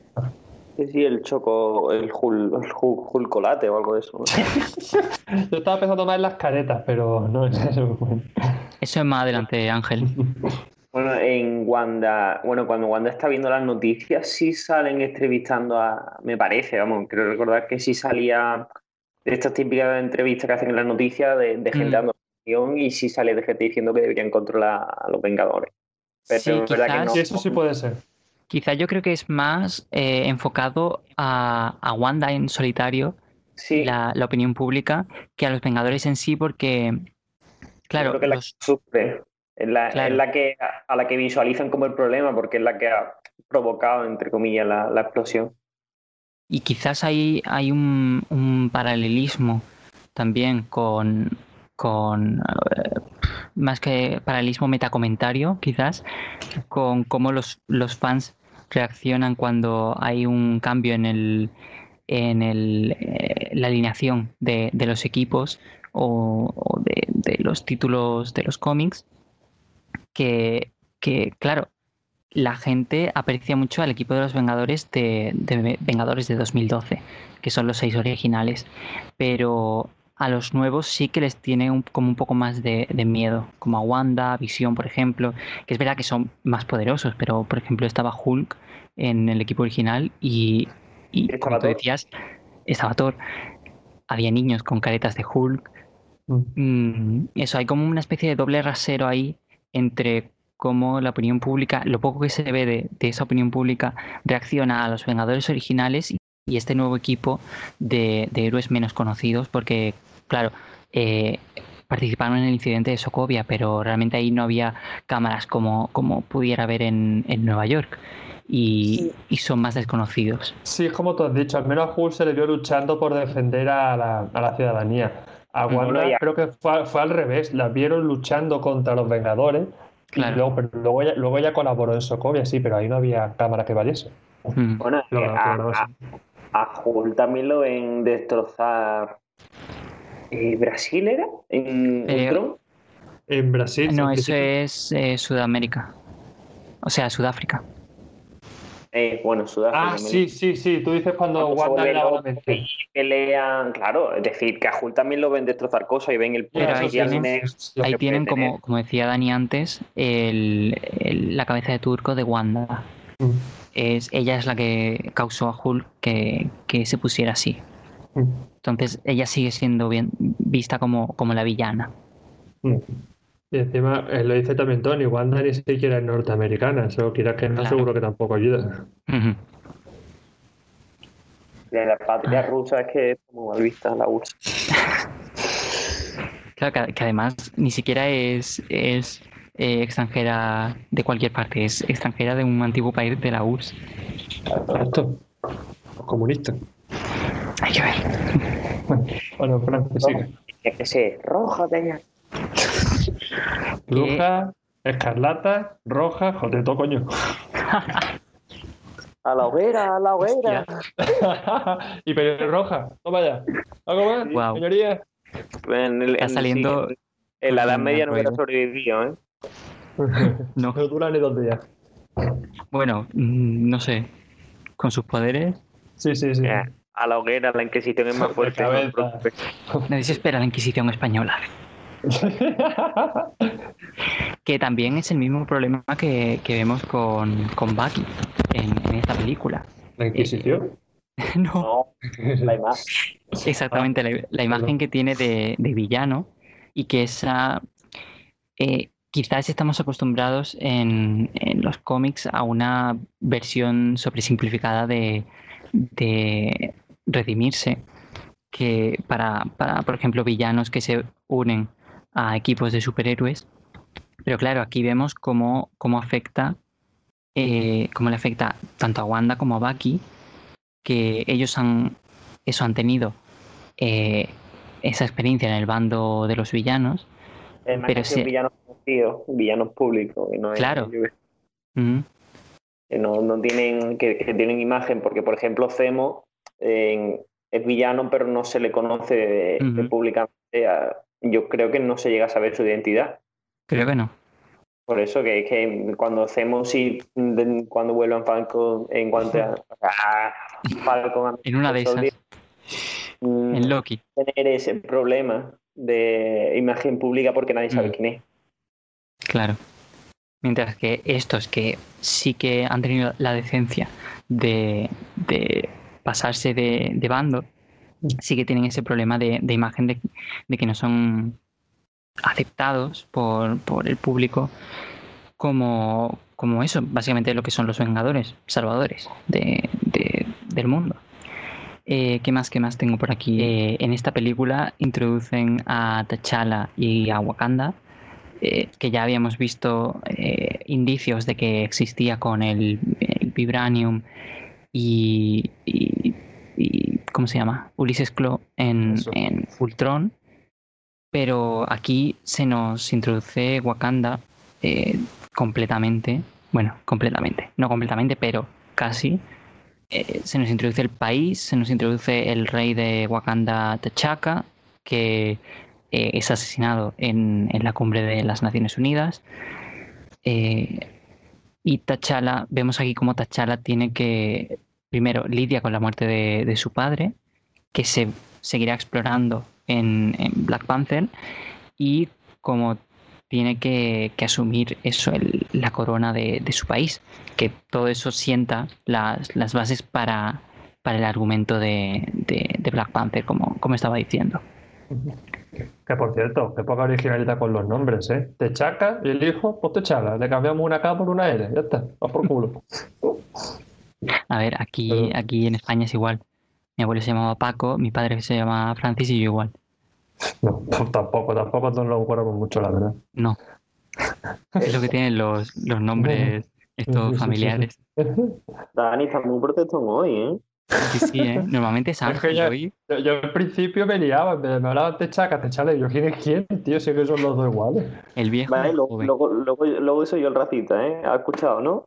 Sí, sí, el choco, el Hulcolate el o algo de eso. Yo estaba pensando más en las caretas, pero no es eso. Eso es más adelante, Ángel. Bueno, en Wanda, bueno, cuando Wanda está viendo las noticias, sí salen entrevistando a, me parece, vamos, creo recordar que sí salía de estas típicas entrevistas que hacen en las noticias de, gente mm. dando y sí sale de gente diciendo que deberían controlar a los Vengadores. Pero sí, es verdad que no. Eso sí puede ser. Quizá yo creo que es más eh, enfocado a, a, Wanda en solitario, la, la, opinión pública, que a los Vengadores en sí, porque, claro, creo que la sufre. Es la, la, que, a la que visualizan como el problema, porque es la que ha provocado, entre comillas, la, la explosión. Y quizás hay, hay un, un paralelismo también con, con eh, más que paralelismo metacomentario, quizás, con cómo los, los fans reaccionan cuando hay un cambio en el en el, eh, la alineación de, de, los equipos o, de, de, los títulos de los cómics que, que, claro la gente aprecia mucho al equipo de los Vengadores de, de Vengadores de 2012 que son los seis originales pero a los nuevos sí que les tiene como un poco más de, miedo, como a Wanda, Visión, por ejemplo, que es verdad que son más poderosos, pero por ejemplo estaba Hulk en el equipo original y, como tú decías, estaba Thor. Había niños con caretas de Hulk. Mm. Mm, eso, hay como una especie de doble rasero ahí entre cómo la opinión pública, lo poco que se ve de, esa opinión pública, reacciona a los Vengadores originales y este nuevo equipo de, de héroes menos conocidos, porque claro, eh, participaron en el incidente de Sokovia, pero realmente ahí no había cámaras como, como pudiera haber en, Nueva York. Y, son más desconocidos. Sí, es como tú has dicho, al menos a Hulk se le vio luchando por defender a la, ciudadanía. A Wanda creo que fue, al revés, la vieron luchando contra los Vengadores, claro. luego, pero luego, ella, luego ella colaboró en Sokovia, sí, pero ahí no había cámara que valiese. Bueno, eh, a, a, Hulk también lo ven destrozar eh, ¿Brasil era? ¿En, eh, en Brasil. No, eso es eh, Sudamérica. O sea, Sudáfrica. Bueno, Sudáfrica. Ah, sí, sí, sí. Tú dices cuando Wanda era Que lean, claro, es decir, que a Hulk también lo ven destrozar cosas y ven el Pero ahí tienen, ahí tienen como, como decía Dani antes, el, la cabeza de turco de Wanda. Mm. Es, ella es la que causó a Hulk que, que se pusiera así. Entonces ella sigue siendo bien vista como, como la villana. Y encima eh, lo dice también Tony, Wanda ni siquiera es norteamericana, eso quizás que no seguro que tampoco ayuda. De la patria rusa es que es como mal vista la URSS. claro, que, además ni siquiera es, es eh, extranjera de cualquier parte, es extranjera de un antiguo país de la URSS. Exacto. Comunista. Hay que ver. Bueno, Frank, que sigue. Que se roja tenía. Roja, escarlata, roja, joder, todo coño. A la hoguera, a la hoguera. y roja, no vaya. ¿Algo más, wow. señoría? Está saliendo. en la Edad Media no hubiera sobrevivido, ¿eh? no. No dura ni dos días. Bueno, mm, no sé. Con sus poderes. Sí, sí, sí. Eh, a la hoguera, la Inquisición es más fuerte. No Nadie se espera la Inquisición española. que también es el mismo problema que, vemos con, con Bucky en, esta película. ¿La Inquisición? no. la imagen. Exactamente, la, imagen que tiene de, villano y que esa... Eh, quizás estamos acostumbrados en, en, los cómics a una versión sobresimplificada de, de, redimirse, que para, para, por ejemplo, villanos que se unen a equipos de superhéroes. Pero claro, aquí vemos cómo, cómo afecta, eh, cómo le afecta tanto a Wanda como a Bucky, que ellos han, eso han tenido eh, esa experiencia en el bando de los villanos. Además Pero sí. villanos conocidos, villanos públicos. Y no es- Claro. Mm, que no, no tienen, que, que tienen imagen, porque por ejemplo Zemo eh, es villano, pero no se le conoce Ujú. públicamente. a- yo creo que no se llega a saber su identidad. creo que no. Por eso que, que cuando sí, de- cuando vuelvan Falcon, en cuanto a, a Falcon, En una de esas, mm, en Loki. tener ese problema de imagen pública porque nadie sabe Mm. quién es. Claro. Mientras que estos que sí que han tenido la decencia de, de pasarse de, de bando, sí que tienen ese problema de, de imagen de, de que no son aceptados por, por el público como, como eso, básicamente lo que son los vengadores, salvadores de, de- del mundo. Eh, ¿Qué más, qué más tengo por aquí? Eh, en esta película introducen a T'Challa y a Wakanda, eh, que ya habíamos visto indicios de que existía con el, el Vibranium y- ¿cómo se llama? Ulises Claw en, en Ultron. Pero aquí se nos introduce Wakanda eh, completamente, bueno, completamente, no completamente, pero casi. Eh, se nos introduce el país, se nos introduce el rey de Wakanda, T'Chaka, que eh, es asesinado en, en la cumbre de las Naciones Unidas. Eh, y T'Challa, vemos aquí cómo T'Challa tiene que, primero, lidia con la muerte de, de su padre, que se seguirá explorando en, en Black Panther, y como tiene que, que asumir eso, el- la corona de, de su país, que todo eso sienta las, las bases para, para el argumento de, de- de Black Panther, como, como estaba diciendo. Que por cierto, qué poca originalidad con los nombres, ¿eh? Techaca y el hijo, pues Techala. Le cambiamos una K por una L, ya está, va por culo. A ver, aquí, Pero- aquí en España es igual. Mi abuelo se llamaba Paco, mi padre se llama Francis y yo igual. No, tampoco, tampoco nos lo acuerdo mucho, la verdad. No. Es lo que tienen los, los nombres Sí, sí, estos sí, familiares. Dani está muy protestón hoy, ¿eh? Sí, sí, ¿eh? Normalmente es Es que Ángel ya- hoy. Yo, yo al principio me liaba, me, me hablaban Techaca, Techala, y yo, ¿quién es quién, tío? Si que son los dos iguales. El viejo Vale, el luego, luego, luego, luego soy yo el racista, ¿eh? ¿Has escuchado, no?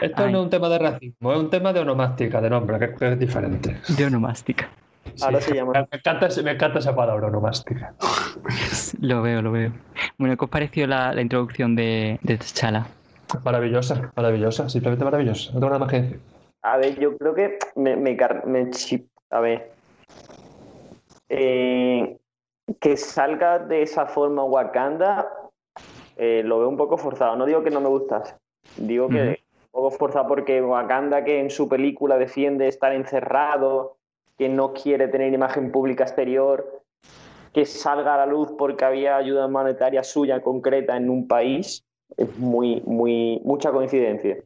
Esto Ay. no es un tema de racismo, es un tema de onomástica, de nombre, que, que es diferente. De onomástica. Ahora se llama- Me encanta, ese- me encanta esa palabra, onomástica. Lo veo, lo veo. Bueno, ¿qué os pareció la, la introducción de, de T'Challa? Maravillosa, maravillosa, simplemente maravillosa. No tengo nada más que decir. A ver, yo creo que me, me, A ver. Eh, que salga de esa forma Wakanda, eh, lo veo un poco forzado. No digo que no me gustase. Digo que Ujú. un poco forzado porque Wakanda, que en su película defiende estar encerrado, que no quiere tener imagen pública exterior, que salga a la luz porque había ayuda monetaria suya concreta en un país, es muy, muy, mucha coincidencia.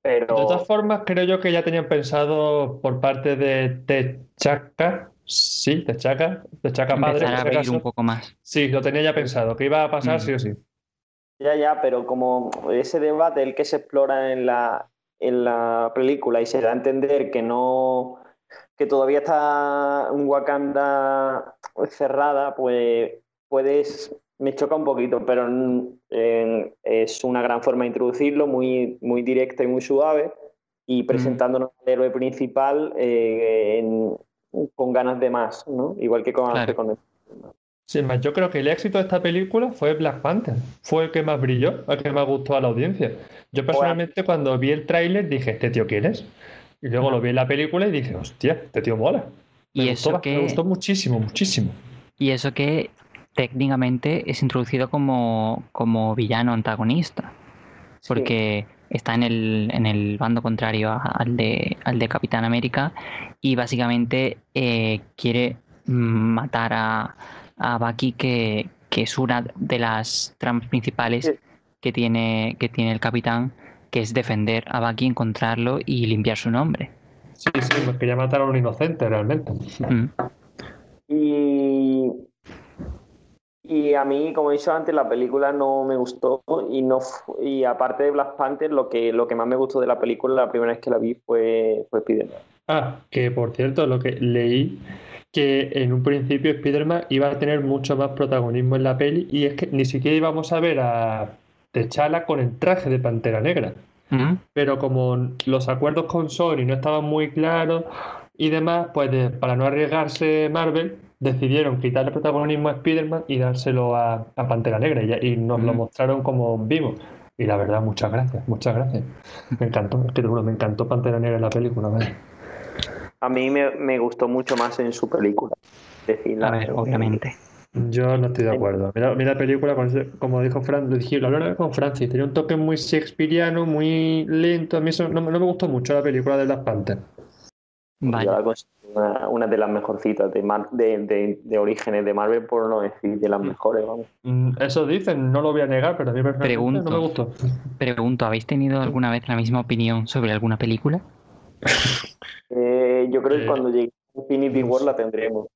Pero. De todas formas, creo yo que ya tenían pensado por parte de Techaca, sí, Techaca, Techaca Empezar a abrir caso. un poco más. Sí, lo tenía ya pensado, que iba a pasar Mm. sí o sí. Ya, ya, pero como ese debate, el que se explora en la, en la película y se da a entender que no, que todavía está un Wakanda cerrada, pues puedes, me choca un poquito, pero mm, eh, es una gran forma de introducirlo, muy, muy directa y muy suave, y presentándonos al héroe principal eh, en- con ganas de más, ¿no? Igual que con, Claro. con el- Sin más, yo creo que el éxito de esta película fue Black Panther. Fue el que más brilló, el que más gustó a la audiencia. Yo personalmente cuando vi el tráiler dije, ¿este tío quién es? Y luego lo vi en la película y dije, hostia, este tío mola. Me Y gustó, eso que- me gustó muchísimo, muchísimo. Y eso que técnicamente es introducido como, como villano antagonista. Porque está en el, en el bando contrario a- al de, al de Capitán América y básicamente eh, quiere mm, matar a, a Bucky, que, que es una de las tramas principales Sí. que tiene, que tiene el Capitán que es defender a Bucky, encontrarlo y limpiar su nombre. Sí, sí, pues quería matar a un inocente realmente. Mm. Y, y a mí, como he dicho antes, la película no me gustó y no y aparte de Black Panther, lo que, lo que más me gustó de la película la primera vez que la vi fue, fue Spider-Man. Ah, que por cierto, lo que leí que en un principio Spider-Man iba a tener mucho más protagonismo en la peli y es que ni siquiera íbamos a ver a T'Challa con el traje de Pantera Negra. Pero como los acuerdos con Sony no estaban muy claros y demás, pues de- para no arriesgarse Marvel, decidieron quitarle protagonismo a Spider-Man y dárselo a, a Pantera Negra y, y nos lo mostraron como vivo. Y la verdad, muchas gracias, muchas gracias. Me encantó, es que me encantó Pantera Negra en la película. vaya. A mí me, me gustó mucho más en su película. Decir, A ver, obviamente. Yo no estoy de acuerdo. Mira, mira la película, como dijo Fran, lo dije, lo hablé con Francis, tenía un toque muy shakespeariano, muy lento. A mí eso no, me- no me gustó mucho la película de Black Panther. Yo la considero una, una de las mejorcitas de, Mar- de, de, de orígenes de Marvel, por no decir de las mejores, vamos. Mm, Eso dicen, no lo voy a negar, pero a mí personalmente Pregunto. no me gustó. Pregunto, ¿habéis tenido alguna vez la misma opinión sobre alguna película? Eh, yo creo Eh, que cuando llegue Infinity War la tendremos.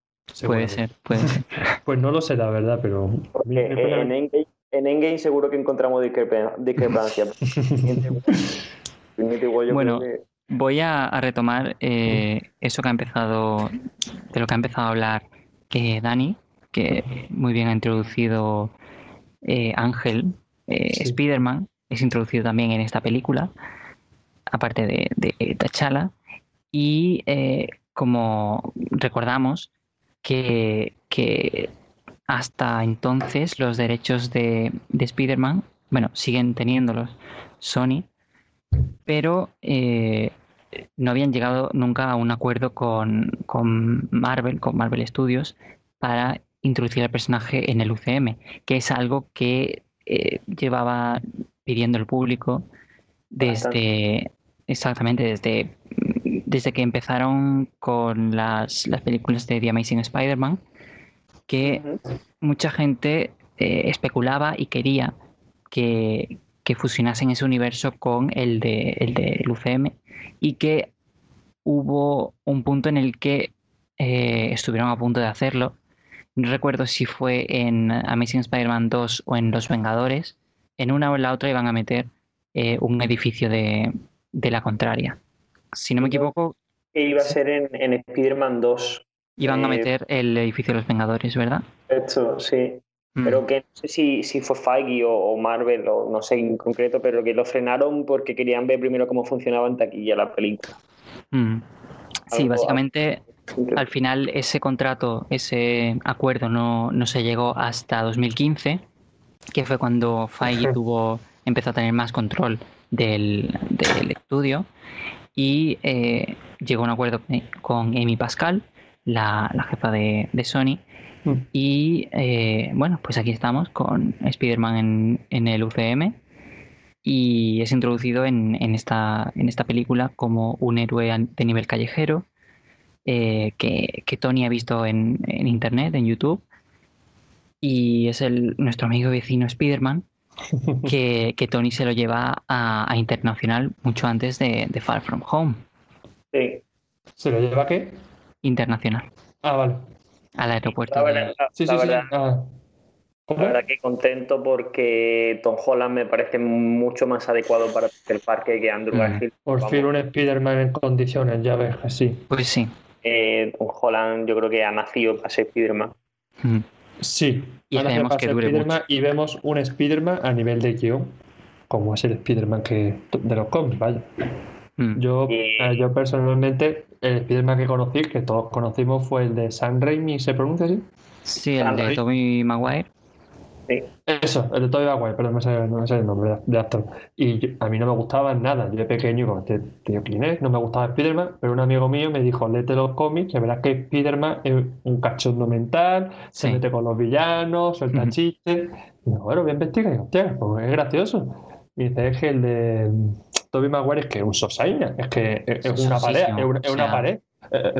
Puede ser, puede ser. Pues no lo sé, la verdad, pero. Porque en Endgame, en Endgame seguro que encontramos discrepa- discrepancia. Bueno, creo que- Voy a, a retomar eh, eso que ha empezado, de lo que ha empezado a hablar que Dani, que muy bien ha introducido eh, Ángel, eh, Sí. Spider-Man, es introducido también en esta película, aparte de, de T'Challa. Y eh, como recordamos que, que hasta entonces los derechos de, de Spider-Man, bueno, siguen teniéndolos Sony, pero eh, no habían llegado nunca a un acuerdo con, con Marvel, con Marvel Studios, para introducir al personaje en el UCM, que es algo que eh, llevaba pidiendo el público desde exactamente desde, desde que empezaron con las, las películas de The Amazing Spider-Man, que mucha gente eh, especulaba y quería que, que fusionasen ese universo con el de el del UCM y que hubo un punto en el que eh, estuvieron a punto de hacerlo. No recuerdo si fue en Amazing Spider-Man 2 o en Los Vengadores. En una o en la otra iban a meter eh, un edificio de, de la contraria. Si no me equivoco, Que iba a ser en, en Spider-Man 2. iban a Eh, meter el edificio de los Vengadores, ¿verdad? Esto, sí. Mm. Pero que no sé si, si fue Feige o, o Marvel o no sé en concreto, pero que lo frenaron porque querían ver primero cómo funcionaba en taquilla la película. Mm. Sí, básicamente al final ese contrato, ese acuerdo no, no se llegó hasta 2015, que fue cuando Feige tuvo, empezó a tener más control del, del estudio y eh, llegó a un acuerdo con Amy Pascal, la, la jefa de, de Sony, Mm. y eh, bueno, pues aquí estamos con Spider-Man en, en el UCM y es introducido en, en esta, en esta película como un héroe de nivel callejero eh, que, que Tony ha visto en, en internet, en YouTube. Y es el, nuestro amigo vecino Spider-Man que, que Tony se lo lleva a, a internacional mucho antes de, de Far From Home. Sí. ¿Se lo lleva qué? Internacional, Ah, vale. al aeropuerto. La de- verdad, la- Sí, la sí, sí. verdad- Ah. ¿Cómo? la verdad que contento porque Tom Holland me parece mucho más adecuado para el parque que Andrew Mm. Garfield. Por Vamos, fin un Spider-Man en condiciones, ya ves que sí. Pues sí. eh, Tom Holland yo creo que ha nacido para ser Spider-Man. Mm. Sí. Y Ahora esperemos que dure Spider-Man mucho. Y vemos un Spider-Man a nivel de guion, como es el Spider-Man que, de los cómics, vaya. Mm. Yo, Y- eh, yo personalmente, el Spider-Man que conocí, que todos conocimos, fue el de Sam Raimi, ¿se pronuncia así? Sí, el de Raimi. Tobey Maguire. Eso, el de Tobey Maguire, pero no no sé el nombre de, actor. Y yo- a mí no me gustaba nada. Yo de pequeño, como este tío quién es, no me gustaba Spider-Man, pero un amigo mío me dijo, léete los cómics, y verás que Spider-Man es un cachondo mental, se mete con los villanos, suelta Ujú. chistes. Y bueno, voy a investigar. Y digo, hostia, pues es gracioso. Y dice, es que el de mm, Tobey Maguire es que es un sosaina, es que es, es una pared, es una, es o una sea, pared. Eh,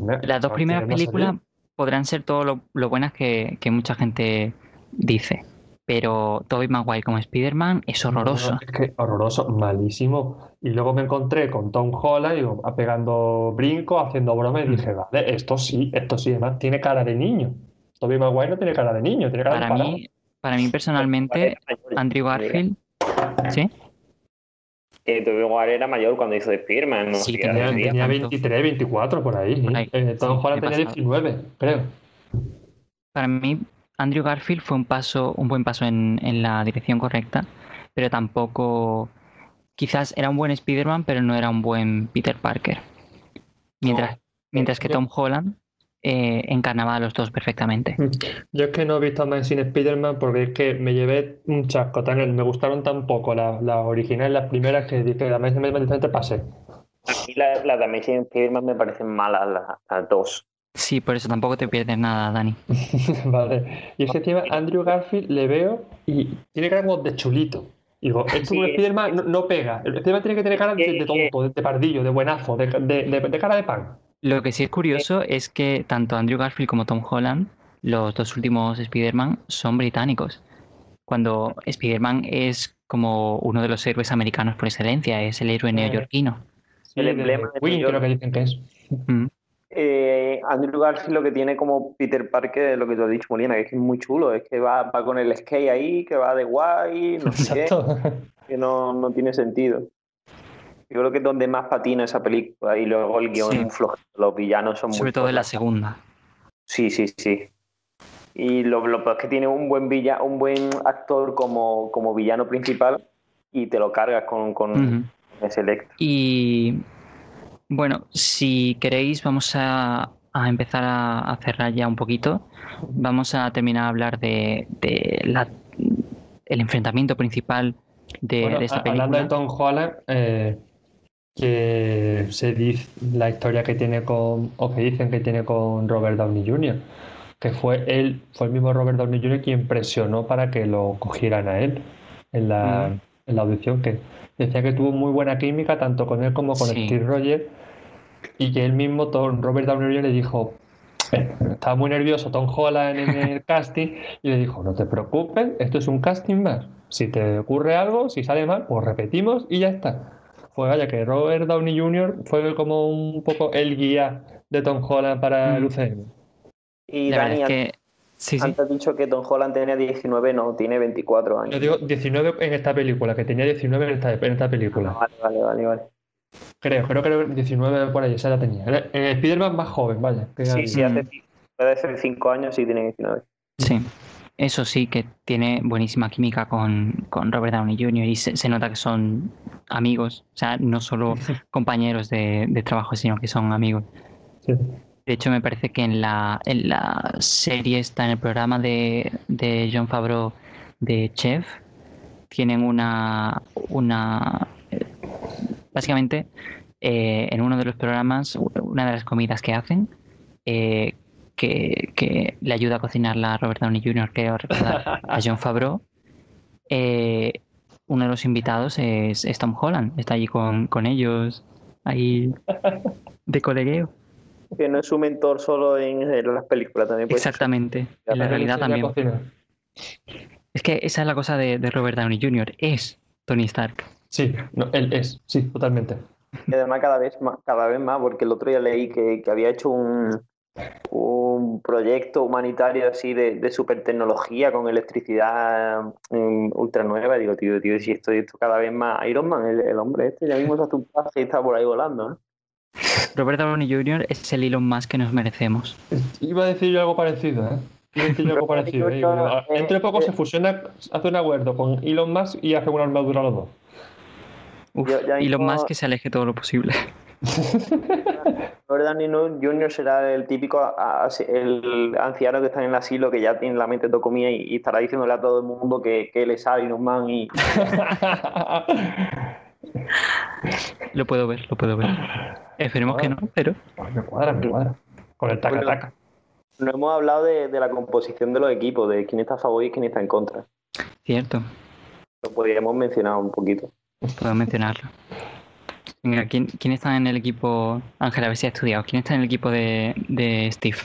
me- Las dos primeras películas podrán ser todo lo, lo buenas que, que mucha gente dice. pero Tobey Maguire como Spider-Man es horroroso. No, es que horroroso, malísimo. Y luego me encontré con Tom Holland, digo, pegando brinco, haciendo broma, y dije, vale, esto sí, esto sí, además tiene cara de niño. Tobey Maguire no tiene cara de niño, tiene cara Para de mí, para mí personalmente, Andrew Garfield, ¿sí? Eh, Tobey Maguire era mayor cuando hizo de Spider-Man, no Sí, tenía- Tenía, tenía. tenía tanto. 23, 24 por ahí. Por ¿eh? ahí, Eh, Tom sí, Holland tenía pasado. 19, creo. Para mí, Andrew Garfield fue un paso, un buen paso en, en la dirección correcta, pero tampoco. Quizás era un buen Spider-Man, pero no era un buen Peter Parker. Mientras, mientras que Tom Holland eh, encarnaba a los dos perfectamente. Yo es que no he visto más sin Spider-Man porque es que me llevé un chasco tan me gustaron tan poco las, las originales, las primeras, que dije, la vez directamente pasé. A mí la- las de Amazing Spider-Man me parecen malas las, las dos. Sí, por eso tampoco te pierdes nada, Dani. Vale. Y es que encima Andrew Garfield le veo y tiene cara como de chulito. Y digo, esto Sí. Spider-Man no, no pega. El Spider-Man tiene que tener cara de, de tonto, de, de pardillo, de buenazo, de, de- de- de cara de pan. Lo que sí es curioso es que tanto Andrew Garfield como Tom Holland, los dos últimos Spider-Man, son británicos. Cuando Spider-Man es como uno de los héroes americanos por excelencia, es el héroe neoyorquino. Sí, El emblema de Queen creo que dicen que es. Mm. Eh, Andrew Garfield lo que tiene como Peter Parker lo que tú has dicho, Molina, que es que es muy chulo, es que va, va con el skate ahí, que va de guay, no sé qué, que no, no tiene sentido. Yo creo que es donde más patina esa película y luego el guion Sí. es flojo, los villanos son muy Sobre todo en la segunda. Sí, sí, sí. Y lo, lo peor es que tiene un buen villa, un buen actor como, como villano principal y te lo cargas con, con ese Electro. Y bueno, si queréis, vamos a, a empezar a, a cerrar ya un poquito. Vamos a terminar a hablar de, de la, el enfrentamiento principal de, Bueno, de esta a- hablando de película. Tom Holland, eh, que se dice la historia que tiene con, o que dicen que tiene con Robert Downey Jr., que fue él, fue el mismo Robert Downey Jr. quien presionó para que lo cogieran a él en la, Mm. En la audición, que decía que tuvo muy buena química tanto con él como con Sí. Steve Rogers, y que él mismo, Tom- Robert Downey Jr. le dijo, eh, estaba muy nervioso Tom Holland en el casting y le dijo, no te preocupes, esto es un casting más. Si te ocurre algo, si sale mal, pues repetimos y ya está. Fue vaya que Robert Downey Jr. fue como un poco el guía de Tom Holland para el Mm. UCM. Y La verdad Dani, es que sí, antes has dicho que Tom Holland tenía 19, no, tiene 24 años. Yo digo 19 en esta película, que tenía 19 en esta, en esta película. Vale, vale, vale, vale. Creo, creo que 19 por ahí, esa la tenía. En el Spider-Man más joven, vaya. que Sí, sí, hace, puede ser 5 años sí tiene 19. Sí, eso sí que tiene buenísima química con, con Robert Downey Jr. y se, se nota que son amigos, o sea, no solo compañeros de, de trabajo, sino que son amigos. sí. De hecho, me parece que en la, en la serie está en el programa de, de John Favreau de Chef, tienen una, una básicamente eh, en uno de los programas, una de las comidas que hacen, eh, que, que le ayuda a cocinarla a Robert Downey Jr., creo recordar, a John Favreau, eh, uno de los invitados es, es Tom Holland, está allí con, con ellos, ahí de colegueo. Que no es su mentor solo en, en las películas, también puede Exactamente, en la realidad también. Es que esa es la cosa de, de Robert Downey Jr., es Tony Stark. Sí, no, él es, sí, totalmente. Y además cada vez más, cada vez más, porque el otro día leí que, que había hecho un, un proyecto humanitario así de, de super tecnología con electricidad mm, ultra nueva. Digo, tío, tío, si esto, esto cada vez más Iron Man, el, el hombre este, ya mismo se hace un pase y está por ahí volando, ¿no? Robert Downey Jr. es el Elon Musk que nos merecemos. Iba a decir yo algo parecido, ¿eh? Iba a decir yo algo parecido. ¿eh? Digo, Entre poco se fusiona, hace un acuerdo con Elon Musk y hace una armadura los dos. Uf, Yo- ya Elon mismo- Musk que se aleje todo lo posible. Robert Downey Jr. será el típico a- a- el anciano que está en el asilo que ya tiene la mente todo comida y, y estará diciéndole a todo el mundo que, que él es Iron Man y Lo puedo ver, lo puedo ver. Esperemos que no, pero me cuadra, me cuadra. Con el taca-taca. no hemos hablado de, de la composición de los equipos, de quién está a favor y quién está en contra. cierto, Lo podríamos mencionar un poquito. puedo mencionarlo. Venga, ¿quién, quién está en el equipo? Ángel, a ver si ha estudiado. ¿Quién está en el equipo de, de Steve?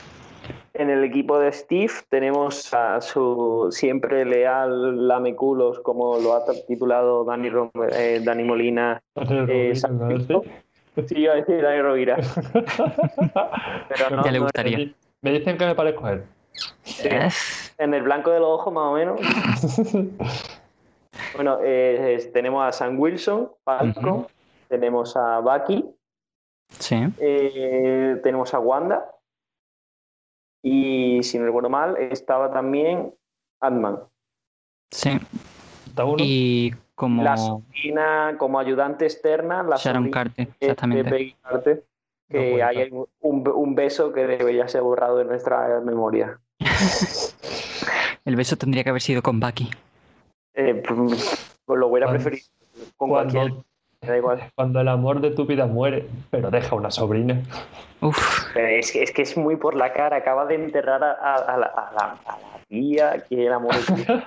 En el equipo de Steve tenemos a su siempre leal lameculos, como lo ha titulado Dani, Rom- eh, Dani Molina. eh. Sí, iba a decir Dani Rovira. Pero no, Ya le no, gustaría. Me dicen que me parezco a él. Eh, en el blanco de los ojos más o menos. Bueno, eh, tenemos a Sam Wilson, Falcon, Ujú. tenemos a Bucky, Sí. eh, tenemos a Wanda y si no recuerdo mal estaba también Ant-Man. Sí. Y como La sobrina como ayudante externa, la Sharon Carter, de- de exactamente. Peggy Carter, No que cuenta. hay un, un beso que debería ser borrado de nuestra memoria. El beso tendría que haber sido con Bucky. Eh, pues lo hubiera Cuando- preferido con cualquiera, Cuando, me da igual. cuando el amor de tu vida muere, pero deja una sobrina. Uf, Pero es, que, es que es muy por la cara. Acaba de enterrar a, a- a la, a la- a la tía, que el amor de tu vida.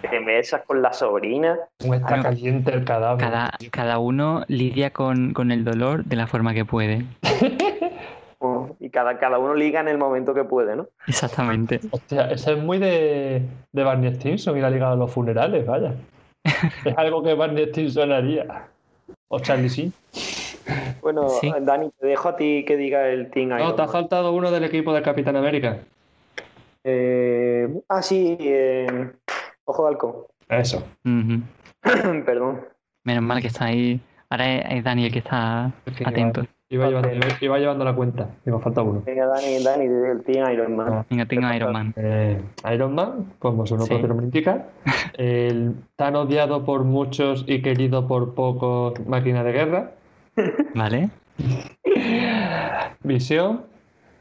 Te besas con la sobrina. ¿Cómo está Bueno, caliente el cadáver? cada, cada uno lidia con, con el dolor de la forma que puede. Y cada, cada uno liga en el momento que puede, ¿no? Exactamente. Hostia, eso es muy de, de Barney Stinson ir a ligar a los funerales, vaya. es algo que Barney Stinson haría. O Charlie Sheen. Bueno, Sí. Dani, te dejo a ti que diga el Team No, Iron te ha faltado uno del equipo de Capitán América. Eh, ah, sí, eh, Ojo de Halcón. Eso. Ujú. Perdón. Menos mal que está ahí. Ahora es, es Daniel que está atento. Iba, llevando, iba, iba llevando la cuenta y me falta uno. Venga, Dani, Dani, el Team Iron Man. Venga, tengo a Iron Man. Eh, Iron Man, como su Sí. propio nombre indica, el tan odiado por muchos y querido por pocos máquina de guerra, ¿Vale? Visión,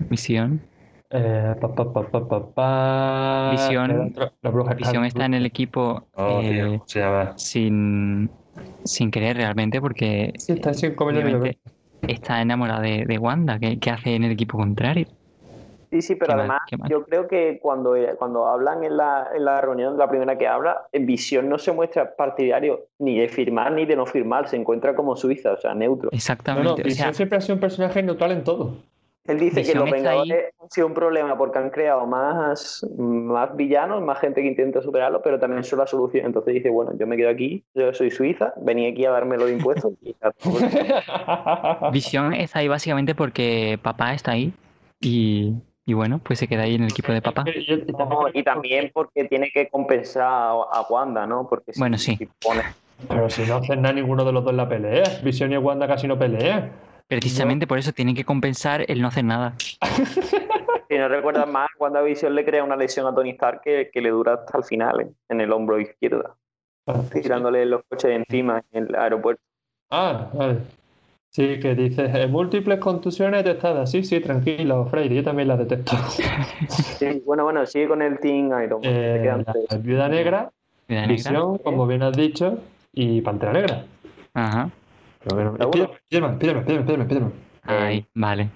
Misión. eh, pa, pa, pa, pa, pa, pa, Visión- la bruja Visión está en el equipo Oh, eh, ¿cómo se llama? sin, sin querer realmente porque Sí, está sin comer. Está enamorado de, de Wanda, que, que hace en el equipo contrario. Sí, sí, pero además mal. yo creo que cuando, cuando hablan en la, en la reunión, la primera que habla, en Visión no se muestra partidario ni de firmar ni de no firmar, se encuentra como Suiza, o sea, neutro. No, no, Exactamente. o sea, Visión siempre ha sido un personaje neutral en todo. Él dice que los. Vengadores han sido un problema porque han creado más, más villanos, más gente que intenta superarlo, pero también son la solución. Entonces dice, bueno, yo me quedo aquí, yo soy Suiza, venía aquí a darme los impuestos y. Visión está ahí básicamente porque papá está ahí y, y bueno, pues se queda ahí en el equipo de papá. Y- No, también porque tiene que compensar a, a Wanda, ¿no? Porque si- Bueno, sí. si pone- Pero si no hacen nada ninguno de los dos en la pelea. Visión y Wanda casi no pelean. Precisamente por eso tienen que compensar el no hacer nada. Si no recuerdas más, WandaVision le crea una lesión a Tony Stark que, que le dura hasta el final, ¿eh? en el hombro izquierdo, tirándole los coches de encima en el aeropuerto. Ah, vale. Sí, que dices eh, múltiples contusiones detectadas. Sí, sí, tranquilo, Freire, yo también las detecto. Sí, bueno, bueno, sigue con el Team Iron Man. te Eh, quedan la tres. Viuda negra. Visión, como bien has dicho, y Pantera Negra. Ajá. Pero bueno, Spiderman, Spiderman, Spiderman, Spiderman. Ahí, vale.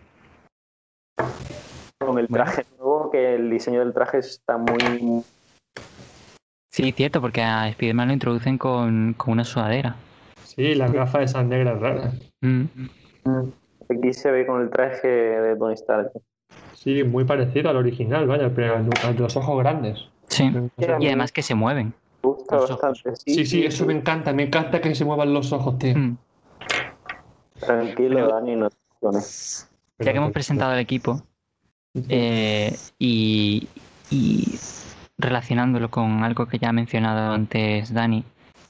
Con el traje nuevo, que el diseño del traje está muy... Sí, cierto, porque a Spider-Man lo introducen con, con una sudadera. Sí, las gafas esas negras raras. Mm. Aquí se ve con el traje de Tony Stark. Sí, muy parecido al original, vaya, pero al al de los ojos grandes. Sí. Y además que se mueven. Me gusta bastante. Sí, sí, eso me encanta, me encanta que se muevan los ojos, tío. Mm. Tranquilo, Dani, no. Ya que hemos presentado el equipo eh, y, y relacionándolo con algo que ya ha mencionado antes Dani,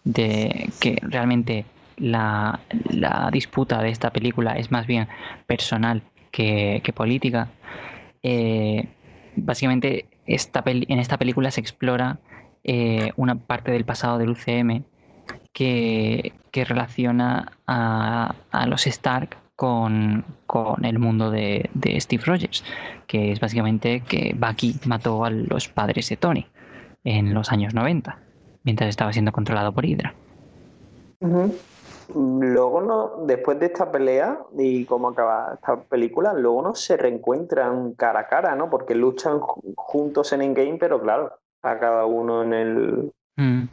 de que realmente la, la disputa de esta película es más bien personal que, que política, eh, básicamente esta peli- en esta película se explora eh, una parte del pasado del UCM que, que relaciona a, a los Stark con, con el mundo de, de Steve Rogers, que es básicamente que Bucky mató a los padres de Tony en los años 90, mientras estaba siendo controlado por Hydra. Luego, no, después de esta pelea y cómo acaba esta película, luego no se reencuentran cara a cara, ¿no? Porque luchan ju- juntos en Endgame, pero claro, a cada uno en el... Mm,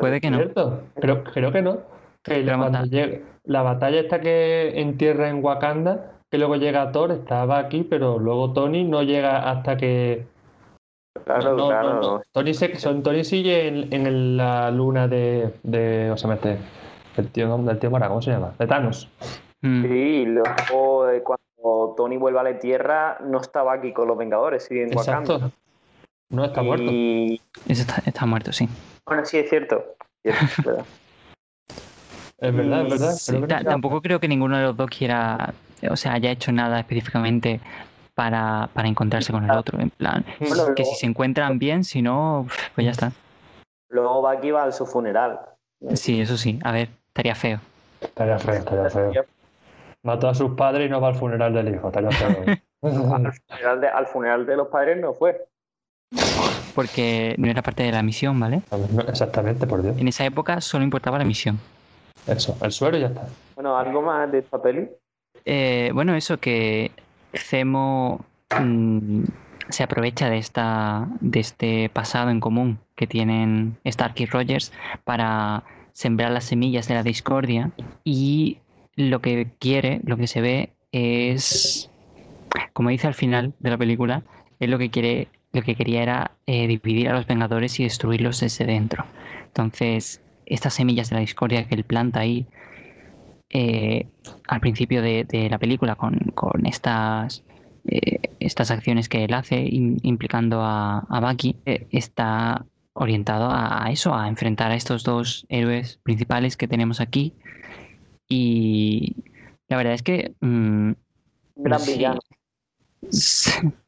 puede que no. ¿Cierto? Pero creo que no. Que Pero cuando llega la batalla esta que entierra en Wakanda, que luego llega Thor, está Bucky, pero luego Tony no llega hasta que. Claro, no, claro. no, no. Tony, se- son- Tony sigue en, en el- la luna de. de o sea, mete. El tío, del tío Mora, ¿cómo se llama? De Thanos. Mm. Sí, y luego eh, cuando Tony vuelve a la Tierra, no estaba aquí con los Vengadores, sigue en Wakanda. No está muerto. Y Ese está, está muerto, sí. bueno, sí, es cierto. Es verdad. Es verdad, es verdad. Sí, Creo que ta- no- tampoco creo que ninguno de los dos quiera, o sea, haya hecho nada específicamente para, para encontrarse con el otro. En plan, Bueno, que si se encuentran bien, si no, pues ya está. luego Bucky va a su funeral. Sí, eso sí. A ver, estaría feo. Estaría feo, estaría feo. Mató a sus padres y no va al funeral del hijo. Estaría feo. Al funeral, de, al funeral de los padres no fue. Porque no era parte de la misión, ¿vale? No, Exactamente, por Dios. En esa época solo importaba la misión. Eso, el suero y ya está. Bueno, algo más de esta peli. Eh, bueno, eso que Zemo mm, se aprovecha de esta de este pasado en común que tienen Stark y Rogers para sembrar las semillas de la discordia y lo que quiere, lo que se ve es como dice al final de la película, es lo que quiere lo que quería era eh, dividir a los Vengadores y destruirlos desde dentro. Entonces, estas semillas de la discordia que él planta ahí eh, al principio de, de la película con, con estas, eh, estas acciones que él hace im- implicando a, a Bucky, está orientado a, a eso, a enfrentar a estos dos héroes principales que tenemos aquí. Y la verdad es que mm, gran sí, villano.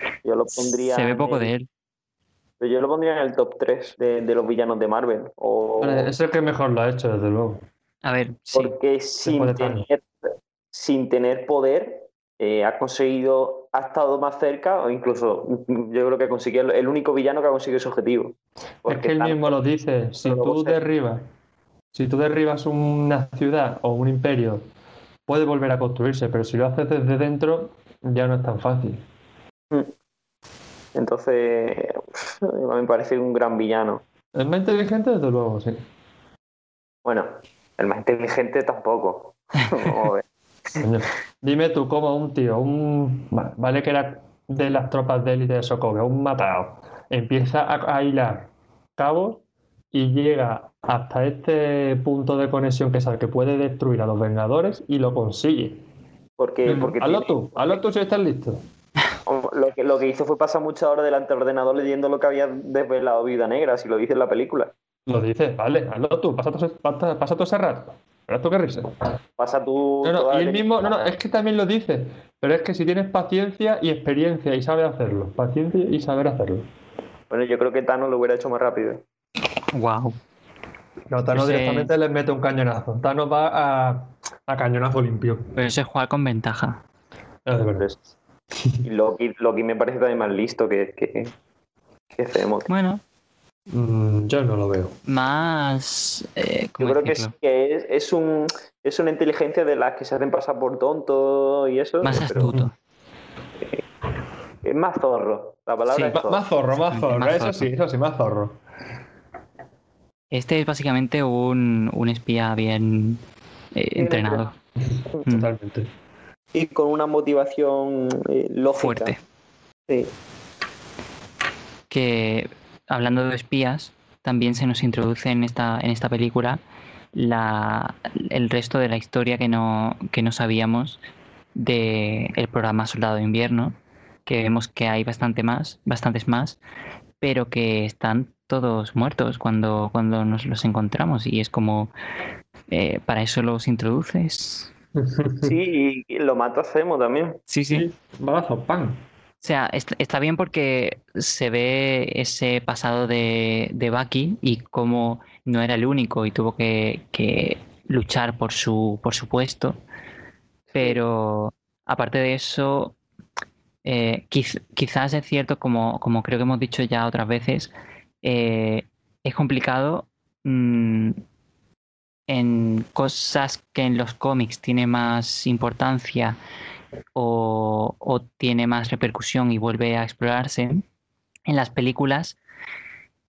se Yo lo pondría. ve en poco el- de él. pero Yo lo pondría en el top 3 de, de los villanos de Marvel. O... Vale, Es el que mejor lo ha hecho, desde luego. A ver, sí, Porque sin tener, sin tener poder, eh, ha conseguido, ha estado más cerca, o incluso yo creo que consiguió el, el único villano que ha conseguido ese objetivo. Es Porque que él mismo lo dice. Si tú derribas, si tú derribas una ciudad o un imperio, puede volver a construirse, pero si lo haces desde dentro, ya no es tan fácil. Entonces, a mí me parece un gran villano. Es más inteligente, desde luego, sí. Bueno, el más inteligente tampoco. Dime tú cómo un tío, un va- vale que era de las tropas de élite de Sokovia, un matado, empieza a, a hilar cabos y llega hasta este punto de conexión que sabe que puede destruir a los Vengadores y lo consigue. Porque, porque hazlo tiene- tú, hazlo tú si estás listo. Lo, que, lo que hizo fue pasar muchas horas delante del ordenador leyendo lo que había desvelado Vida Negra, si lo dice en la película. Lo dices, vale, hazlo tú, pasa ese- pasa, pasa todo ese rato. Verás tú qué risa. Pasa tú. No, no, y él mismo, no, no, es que también lo dice, pero es que si tienes paciencia y experiencia y sabes hacerlo, paciencia y saber hacerlo. Bueno, yo creo que Thanos lo hubiera hecho más rápido. wow. No, Thanos Ese- directamente les mete un cañonazo. Thanos va a, a cañonazo limpio. Pero eso es jugar con ventaja. Es de verdad. Y Loki, Loki me parece también más listo que, que, que Zemo. Bueno, Mm, yo no lo veo. más... eh, Yo ¿cómo creo que, sí que es, es, un, es una inteligencia de las que se hacen pasar por tonto y eso. Más pero astuto. es más zorro. La palabra Sí. es zorro. Más zorro, más zorro. más Eso zorro. sí, eso sí, más zorro. Este es básicamente un, un espía bien eh, entrenado. Mm, Totalmente. Y con una motivación eh, lógica. fuerte. Sí. Que hablando de espías, también se nos introduce en esta, en esta película la, el resto de la historia que no, que no sabíamos del programa Soldado de Invierno, que vemos que hay bastante más, bastantes más, pero que están todos muertos cuando, cuando nos los encontramos y es como, eh, ¿para eso los introduces? Sí, y lo mata Zemo también. Sí, sí. Sí, balazo, pan. O sea, est- está bien porque se ve ese pasado de, de Bucky y cómo no era el único y tuvo que, que luchar por su, por su puesto. Pero aparte de eso, eh, quiz- quizás es cierto, como, como creo que hemos dicho ya otras veces, eh, es complicado mm, en cosas que en los cómics tiene más importancia o, o tiene más repercusión y vuelve a explorarse. En las películas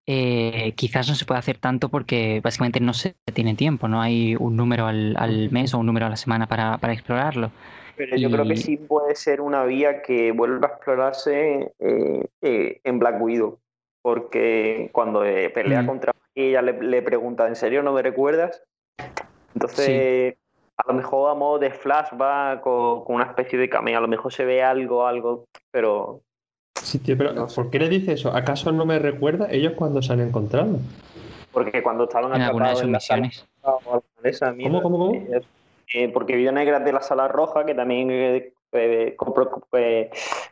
eh, quizás no se puede hacer tanto porque básicamente no se tiene tiempo, no hay un número al, al mes o un número a la semana para, para explorarlo. Pero yo creo que sí puede ser una vía que vuelva a explorarse eh, eh, en Black Widow. Porque cuando pelea Mm. contra ella le, le pregunta, ¿en serio no me recuerdas? Entonces, a lo mejor a modo de flashback con, con una especie de cameo, a lo mejor se ve algo, algo, pero Sí, tío, pero No sé. ¿por qué le dice eso? ¿Acaso no me recuerda ellos cuando se han encontrado? porque cuando estaban en alguna de atrapados sus en la sala misiones. o de mierdas, cómo, cómo? eh, eh, porque Vida Negra es de la Sala Roja, que también es eh, eh,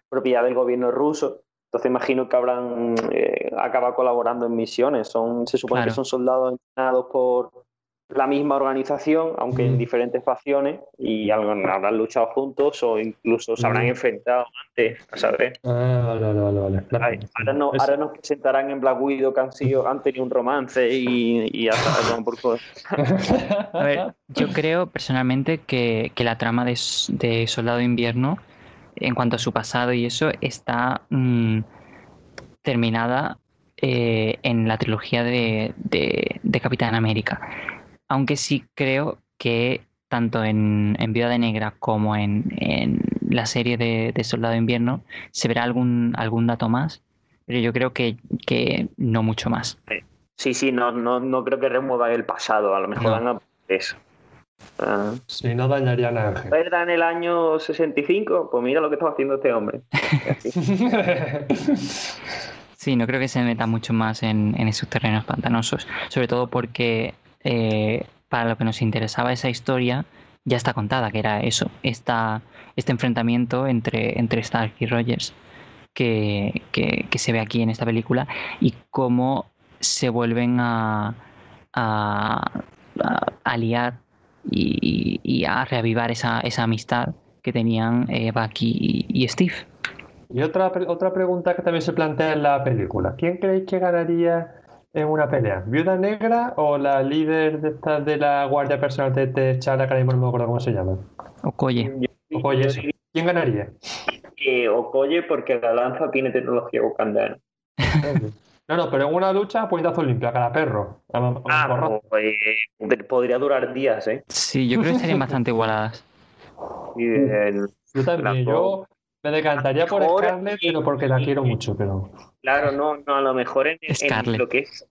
propiedad del gobierno ruso. Entonces imagino que habrán eh, acabado colaborando en misiones. Son, se supone Claro. que son soldados entrenados por la misma organización, aunque Mm. en diferentes facciones, y algo- habrán luchado juntos o incluso se habrán Mm. enfrentado antes, a saber. Ah, vale, vale, vale. Ay, Ahora, no- Es- ahora nos presentarán en Black Widow que han, sido, han tenido un romance y, y hasta por A ver, yo creo personalmente que, que la trama de, Soldado de Invierno, en cuanto a su pasado y eso, está mm, terminada eh, en la trilogía de, de- de Capitán América. Aunque sí creo que tanto en, en Viuda de Negra como en, en la serie de, de Soldado de Invierno se verá algún, algún dato más, pero yo creo que, que no mucho más. Sí, sí, no, no, no creo que remuevan el pasado, a lo mejor No. van a eso. Ah, Si no dañarían a Ángel. ¿Verdad en el año 65? Pues mira lo que estaba haciendo este hombre. Sí, no creo que se meta mucho más en, en esos terrenos pantanosos, sobre todo porque eh, para lo que nos interesaba esa historia ya está contada, que era eso, este enfrentamiento entre, entre Stark y Rogers que, que- se ve aquí en esta película y cómo se vuelven a, a, y, a reavivar esa, esa amistad que tenían eh, Bucky y, y Steve. Y otra, otra pregunta que también se plantea en la película. ¿Quién creéis que ganaría en una pelea? ¿Viuda Negra o la líder de, esta- de la guardia personal de T'Challa, que ahora mismo no me acuerdo cómo se llama? Okoye. Okoye, diría ¿Quién ganaría? que Okoye porque la lanza tiene tecnología wakandana. No, no, pero en una lucha, a puñetazo limpio, a cara perro. A, a- Ah, pues, eh, podría durar días, ¿eh? Sí, yo creo que estarían bastante igualadas. Y el- Yo también, yo me decantaría por Scarlett, pero porque la quiero mucho, pero... Claro, no, no, a lo mejor en, lo que es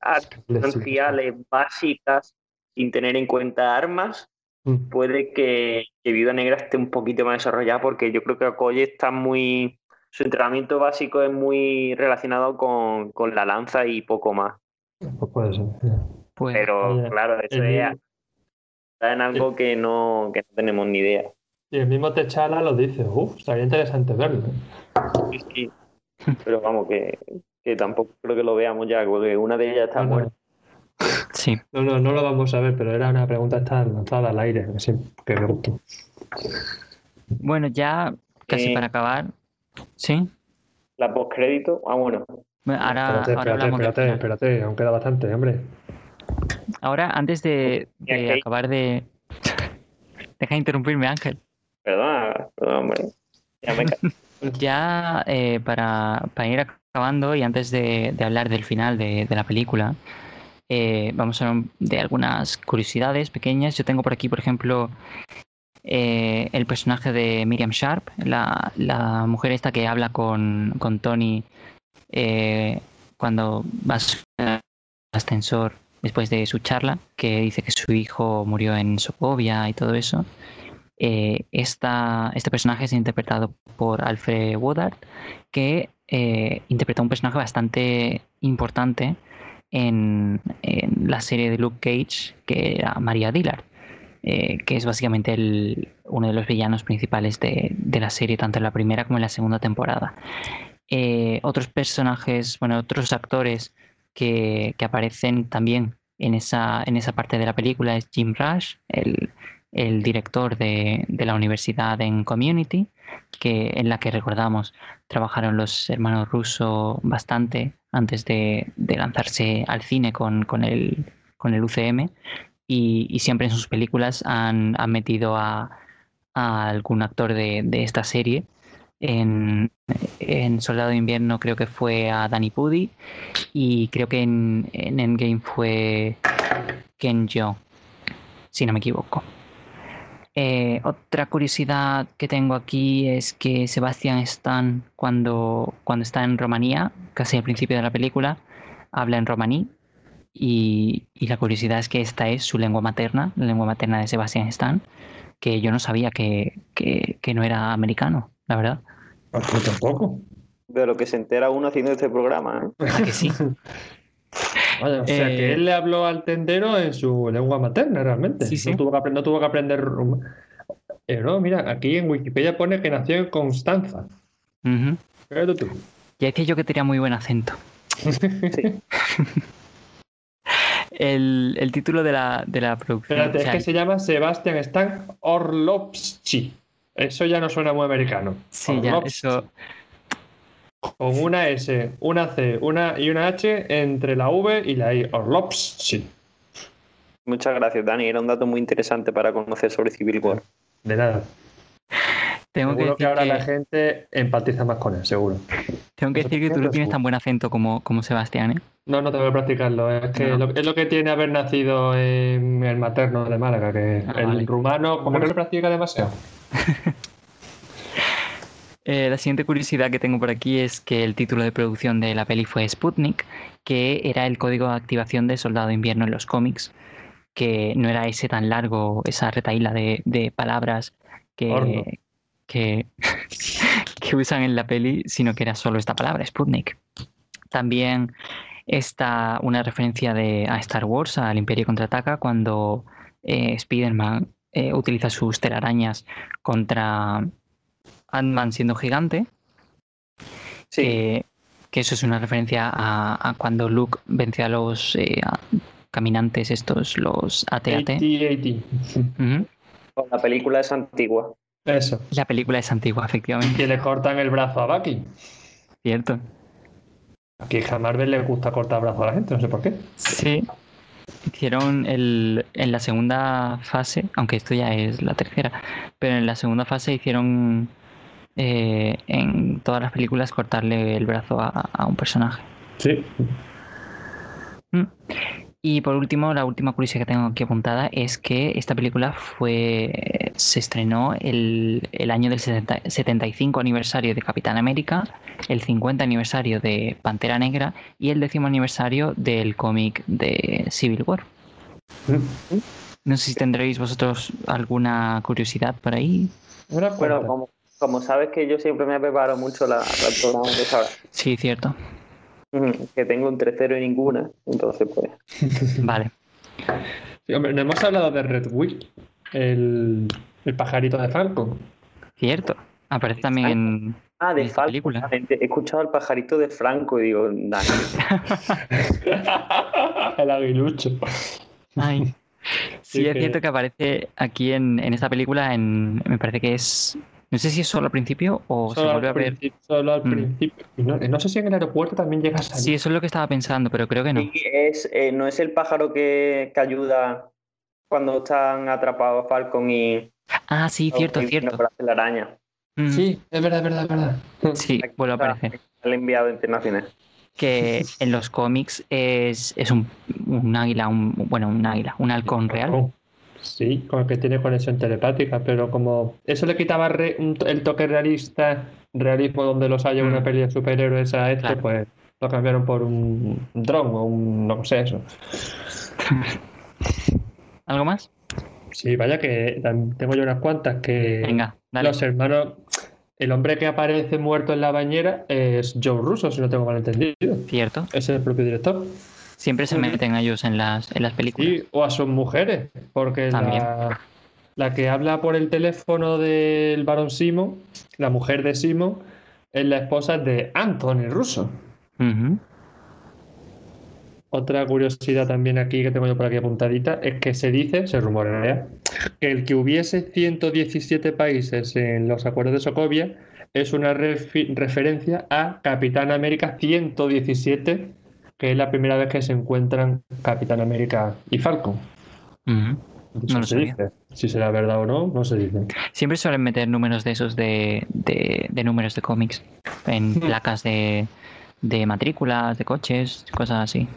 marciales básicas, sin tener en cuenta armas, Mm. puede que, que Viuda Negra esté un poquito más desarrollada porque yo creo que Okoye está muy... Su entrenamiento básico es muy relacionado con, con la lanza y poco más. Pues puede ser. Pues, Pero Oye, claro, eso el es, está en algo que no, que no tenemos ni idea. Y el mismo T'Challa lo dice. Uf, estaría interesante verlo. ¿eh? Sí, sí. Pero vamos, que, que tampoco creo que lo veamos ya, porque una de ellas está No, no. muerta. sí. No, no, no lo vamos a ver, pero era una pregunta esta lanzada al aire, que, me gustó. Bueno, ya casi Eh, para acabar. Sí. La postcrédito, ah, bueno, Bueno, Ahora, espérate, ahora espérate, espérate, final. espérate, aún queda bastante, hombre. Ahora, antes de, de acabar de. Deja de interrumpirme, Ángel. perdona, perdona, hombre. Ya me Ya eh, para, para ir acabando y antes de, hablar del final de, la película, eh, vamos a hablar de algunas curiosidades pequeñas. Yo tengo por aquí, por ejemplo, eh, el personaje de Miriam Sharp, la, mujer esta que habla con, con Tony eh, cuando va al ascensor después de su charla, que dice que su hijo murió en Sokovia y todo eso. Eh, este personaje es interpretado por Alfred Woodard, que eh, interpreta un personaje bastante importante en, la serie de Luke Cage, que era Maria Dillard, eh, que es básicamente el- uno de los villanos principales de, de la serie, tanto en la primera como en la segunda temporada. Eh, otros personajes, bueno, otros actores que, que aparecen también en esa, en esa parte de la película es Jim Rush, el, el director de, de la universidad en Community, que, en la que recordamos trabajaron los hermanos Russo bastante antes de, de lanzarse al cine con, con, el, con el UCM y, y siempre en sus películas han, han metido a, a algún actor de, de esta serie. En, en Soldado de Invierno creo que fue a Danny Pudi y creo que en, en Endgame fue Ken Jeong, si no me equivoco. Eh, otra curiosidad que tengo aquí es que Sebastian Stan, cuando, cuando está en Rumanía, casi al principio de la película, habla en romaní. Y, y la curiosidad es que esta es su lengua materna, la lengua materna de Sebastian Stan, que yo no sabía que, que, que no era americano, la verdad. Pues yo tampoco. De lo que se entera uno haciendo este programa. ¿eh? ¿A que sí? Vaya, o sea, Eh, que él le habló al tendero en su lengua materna, realmente. Sí, sí. No, tuvo que, no tuvo que aprender. rum- Eh, no, mira, aquí en Wikipedia pone que nació en Constanza. Ujú. Fíjate tú. Ya decía yo que tenía muy buen acento. Sí. El, el título de la, de la producción. Espérate, o es que se llama Sebastian Stan Orlovsky. Eso ya no suena muy americano. Sí, ya, Orlovsky. eso. Con una S, una C, una y una H entre la V y la I. Orlovsky. Muchas gracias, Dani. Era un dato muy interesante para conocer sobre Civil War. De nada. Tengo que seguro que, decir ahora que, la gente empatiza más con él, seguro. tengo que, decir que tú no tienes tan buen acento como, como Sebastián, ¿eh? No, no tengo que practicarlo. Es que No. lo, es lo que tiene haber nacido en el materno de Málaga, que Ah, el vale. rumano, como que lo practica demasiado. Eh, la siguiente curiosidad que tengo por aquí es que el título de producción de la peli fue Sputnik, que era el código de activación de Soldado de Invierno en los cómics, que no era ese tan largo, esa retaíla de, de palabras que, que usan en la peli, sino que era solo esta palabra, Sputnik. También está una referencia de, a Star Wars, al Imperio Contraataca, cuando eh, Spider-Man eh, utiliza sus telarañas contra Ant-Man siendo gigante, Sí, que, que eso es una referencia a, a cuando Luke vence a los eh, a- caminantes estos, los AT-AT. La película es antigua. Eso. La película es antigua, efectivamente, Que le cortan el brazo a Bucky. ¿cierto? Aquí a Marvel le gusta cortar brazos a la gente, no sé por qué. Sí. Hicieron el, en la segunda fase, aunque esto ya es la tercera, pero en la segunda fase hicieron eh, en todas las películas cortarle el brazo a, a un personaje. Sí. Mm. Y por último, la última curiosidad que tengo aquí apuntada es que esta película fue se estrenó el, el año del 70 75 aniversario de Capitán América, el 50 aniversario de Pantera Negra y el décimo aniversario del cómic de Civil War. No sé si tendréis vosotros alguna curiosidad por ahí. Bueno, como, como sabes que yo siempre me preparo mucho la, el programa de. Sí, cierto. Que tengo un tercero y ninguna. Entonces, pues. Vale. Sí, hombre, no hemos hablado de Red Wing, el, el pajarito de Falcon. Cierto. Aparece también en... Ah, de ¿En esta Falco. película? He escuchado al pajarito de Franco y digo, Dani. el aguilucho. Ay. Sí, Sí, es que- cierto que aparece aquí en, en esta película, en, me parece que es... No sé si es solo al principio o se Solo vuelve a ver... solo al Mm. principio. No, no sé si en el aeropuerto también llega a salir. Sí, eso es lo que estaba pensando, pero creo que no. Sí, es, eh, no es el pájaro que, que ayuda cuando están atrapados Falcon y. Ah, sí, cierto, y cierto. hacer la araña. Mm, Sí, es verdad, es verdad, es verdad. Sí, vuelve a aparecer. El enviado internacional. Que en los cómics es, es un, un águila, un, bueno, un águila, un halcón real. Sí, con el que tiene conexión telepática, pero como eso le quitaba re- un el toque realista, realismo donde los haya una Mm. peli de superhéroes a este, Claro. pues lo cambiaron por un dron o un no sé eso. ¿Algo más? Sí, vaya que tengo yo unas cuantas que Venga, dale. los hermanos, el hombre que aparece muerto en la bañera es Joe Russo, si no tengo mal entendido. Cierto. Es el propio director. Siempre se meten a ellos en las, en las películas. Sí, o a sus mujeres, porque También. la, la que habla por el teléfono del varón Simon, la mujer de Simon, es la esposa de Anthony Russo. Ujú. Otra curiosidad también aquí que tengo yo por aquí apuntadita es que se dice, se rumorea, que el que hubiese 117 países en los acuerdos de Sokovia es una referencia a Capitán América 117, que es la primera vez que se encuentran Capitán América y Falcon. No lo se dice. Si será verdad o no, no se dice. Siempre suelen meter números de esos de, de, de números de cómics en Hmm. placas de, de matrículas, de coches, cosas así.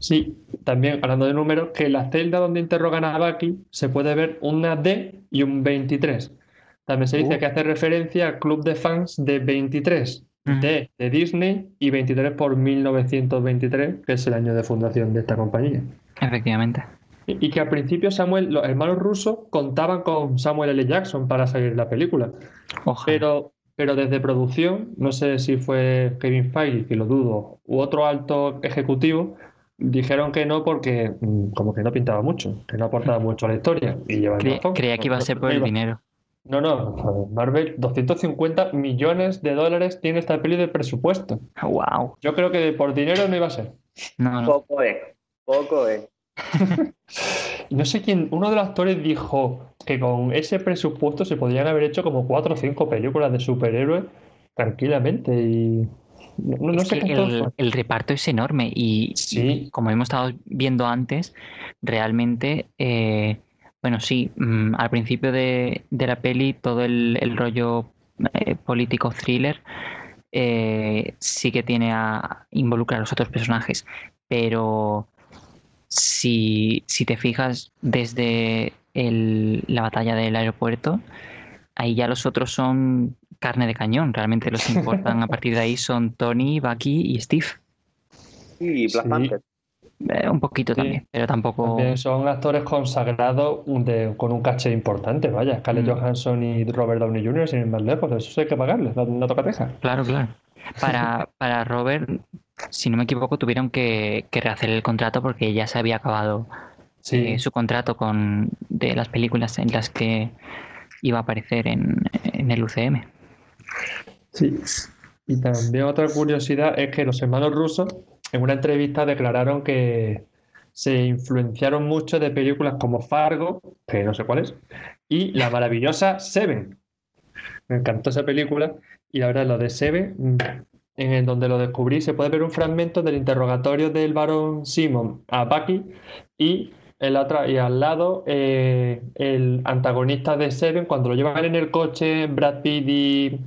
Sí, también hablando de números, que en la celda donde interrogan a Bucky se puede ver una D y un 23. También se dice Uh. que hace referencia al club de fans de 23, Ujú. D de Disney y 23 por 1923, que es el año de fundación de esta compañía. Efectivamente. Y y que al principio Samuel, los hermanos rusos contaban con Samuel L. Jackson para salir la película. Ojalá. Pero, pero desde producción, no sé si fue Kevin Feige, que lo dudo, u otro alto ejecutivo, dijeron que no porque mm, como que no pintaba mucho, que no aportaba mucho a la historia. Y llevan Cre- razón. creía que iba a ser por el dinero. No, no, Marvel, 250 millones de dólares tiene esta peli de presupuesto. Wow. Yo creo que por dinero no iba a ser. No, no. Poco es, poco es. No sé quién, uno de los actores dijo que con ese presupuesto se podrían haber hecho como cuatro o cinco películas de superhéroes tranquilamente y no, no- sé el, el reparto es enorme y, Sí. y como hemos estado viendo antes, realmente, eh, bueno, sí, mm, al principio de, de la peli todo el, el rollo eh, político thriller eh, sí que tiene a involucrar a los otros personajes, pero si, si te fijas desde el- la batalla del aeropuerto, ahí ya los otros son carne de cañón. Realmente los que importan a partir de ahí son Tony, Bucky y Steve. Y Black Sí. Panther. Eh, un poquito Sí. también, pero tampoco. También son actores consagrados de- con un caché importante, vaya. Scarlett Mm. Johansson y Robert Downey Jr. sin ir más lejos, eso hay que pagarles, no, no toca teja. Claro, claro. Para, para Robert, si no me equivoco, tuvieron que, que rehacer el contrato porque ya se había acabado Sí, eh, su contrato con de las películas en las que iba a aparecer en, en el UCM. sí. Y también otra curiosidad es que los hermanos rusos en una entrevista declararon que se influenciaron mucho de películas como Fargo, que no sé cuál es, y la maravillosa Seven. Me encantó esa película y la verdad lo de Seven, mm, en el donde lo descubrí, se puede ver un fragmento del interrogatorio del barón Simon a Bucky y en la otra y al lado eh, el antagonista de Seven cuando lo llevan en el coche Brad Pitt y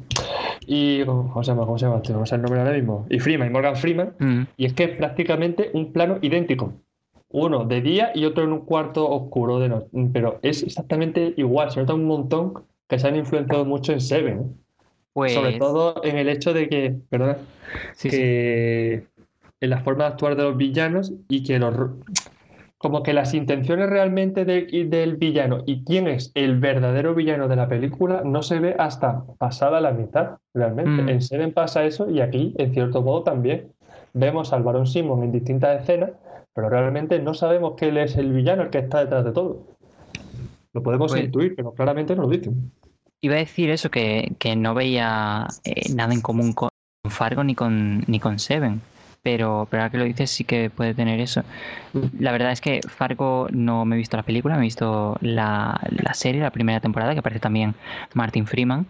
y ¿cómo se llama? ¿Cómo se llama? No sé el nombre ahora mismo. Y Freeman, y Morgan Freeman. Mm, Y es que es prácticamente un plano idéntico. Uno de día y otro en un cuarto oscuro de noche. Pero es exactamente igual. Se nota un montón que se han influenciado mucho en Seven. ¿eh? Pues Sobre todo en el hecho de que, perdona, sí, sí. que en la forma de actuar de los villanos y que los como que las intenciones realmente de- del villano y quién es el verdadero villano de la película no se ve hasta pasada la mitad, realmente. Mm. En Seven pasa eso y aquí, en cierto modo, también vemos al Barón Simon en distintas escenas, pero realmente no sabemos que él es el villano, el que está detrás de todo. Lo podemos Pues- intuir, pero claramente no lo dicen. Iba a decir eso, que, que no veía eh, nada en común con Fargo ni con, ni con Seven. Pero, pero ahora que lo dices, sí que puede tener eso. La verdad es que Fargo no me he visto la película, me he visto la, la serie, la primera temporada, que aparece también Martin Freeman.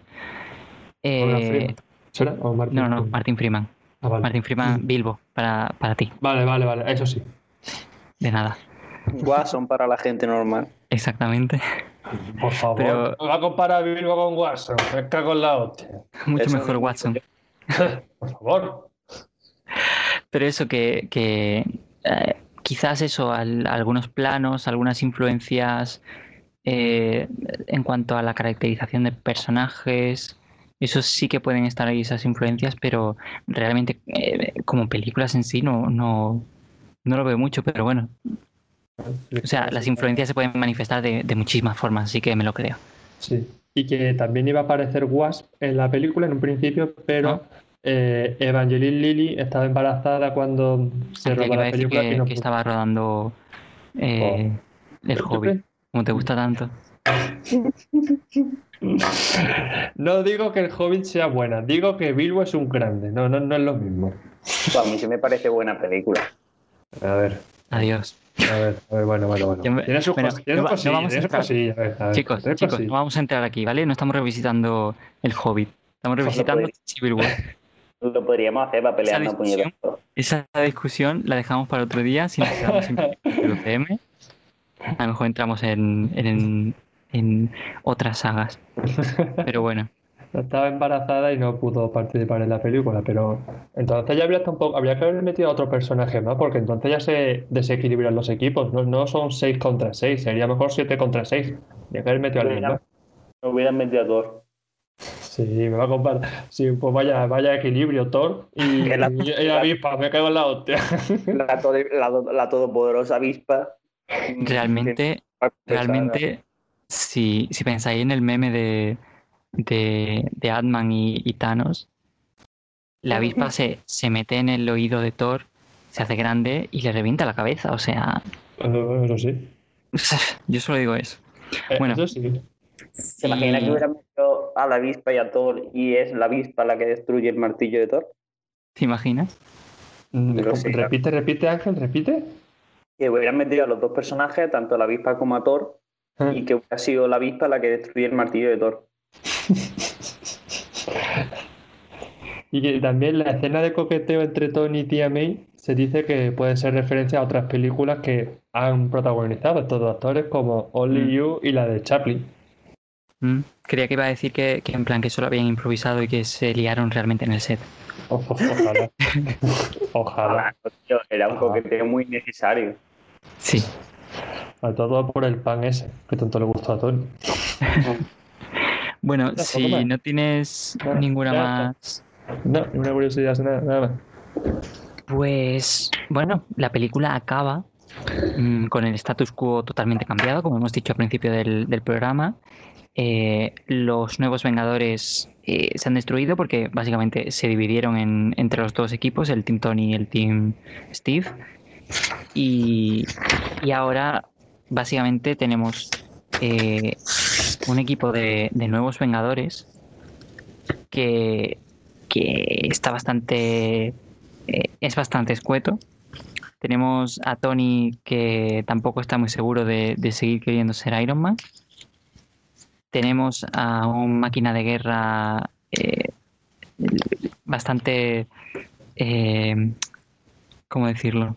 Eh. ¿O Martin no, no, Freeman? Martin Freeman. Ah, vale. Martin Freeman, Bilbo, para, para ti. Vale, vale, vale, eso sí. De nada. Watson para la gente normal. Exactamente. Por favor, Pero- no va a comparar a Bilbo con Watson. Me cago en la hostia. Mucho Eso mejor Watson. Por favor. Pero eso que, que, eh, quizás eso, al- algunos planos, algunas influencias eh, en cuanto a la caracterización de personajes, eso sí que pueden estar ahí esas influencias, pero realmente eh, como películas en sí no, no, no lo veo mucho, pero bueno, o sea, las influencias se pueden manifestar de, de muchísimas formas, así que me lo creo. Sí. Y que también iba a aparecer Wasp en la película en un principio, pero eh, Evangeline Lilly estaba embarazada cuando se a la película que, y no que pudo. estaba rodando eh, El Yo Hobbit, creo- como te gusta tanto. No digo que el Hobbit sea buena, digo que Bilbo es un grande. No, no, no es lo mismo. Pues a mí sí me parece buena película. A ver, Adiós. a ver, a ver, bueno, bueno, bueno. Tiene sus cosillas, Chicos, chicos, no vamos a entrar aquí, ¿vale? No estamos revisitando El Hobbit. Estamos revisitando. Civil War. Lo podríamos hacer para pelear Esa una discusión. puñetazo. Esa discusión la dejamos para otro día, si nos quedamos en el UCM. A lo mejor entramos en, en, en otras sagas. Pero bueno, estaba embarazada y no pudo participar en la película, pero entonces ya habría tampoco, habría que haber metido a otro personaje más, porque entonces ya se desequilibran los equipos, no, no son 6 contra 6, sería mejor 7 contra 6. Habría que haber metido a alguien más. No hubieran metido a Thor. Sí, me va a comprar. Sí, pues vaya, vaya equilibrio, Thor y, la- y- y avispa, me cago en la hostia. La, to- la- la todopoderosa avispa. Realmente, Pesada. realmente, si, si pensáis en el meme de, de, de Ant-Man y, y Thanos, la avispa se, se mete en el oído de Thor, se hace grande y le revienta la cabeza. O sea, sí. yo solo digo eso. Eh, Bueno. Eso sí. ¿Se imagina Y- que hubieran metido a la avispa y a Thor y es la avispa la que destruye el martillo de Thor? ¿Te imaginas? Mm, sí, repite, repite, Ángel, repite. Que hubieran metido a los dos personajes, tanto a la avispa como a Thor, y que hubiera sido la avispa la que destruye el martillo de Thor. Y que también la escena de coqueteo entre Tony y Tia May se dice que puede ser referencia a otras películas que han protagonizado estos dos actores como Only Mm. You y la de Chaplin. Mm, Creía que iba a decir que, que en plan que solo habían improvisado y que se liaron realmente en el set. O- ojalá. ojalá. Ah, era un coqueteo muy necesario. Sí. A todo por el pan ese, que tanto le gustó a Tony. Bueno, si no tienes ninguna más, No, ni una curiosidad, nada, nada más. pues bueno, la película acaba mm, con el status quo totalmente cambiado, como hemos dicho al principio del, del programa. Eh, los nuevos Vengadores eh, se han destruido porque básicamente se dividieron en- entre los dos equipos, el Team Tony y el Team Steve. Y, y ahora básicamente tenemos eh, un equipo de, nuevos Vengadores que, que está bastante es bastante escueto. Tenemos a Tony que tampoco está muy seguro de seguir queriendo ser Iron Man. Tenemos a un máquina de guerra eh, bastante... eh, ¿Cómo decirlo?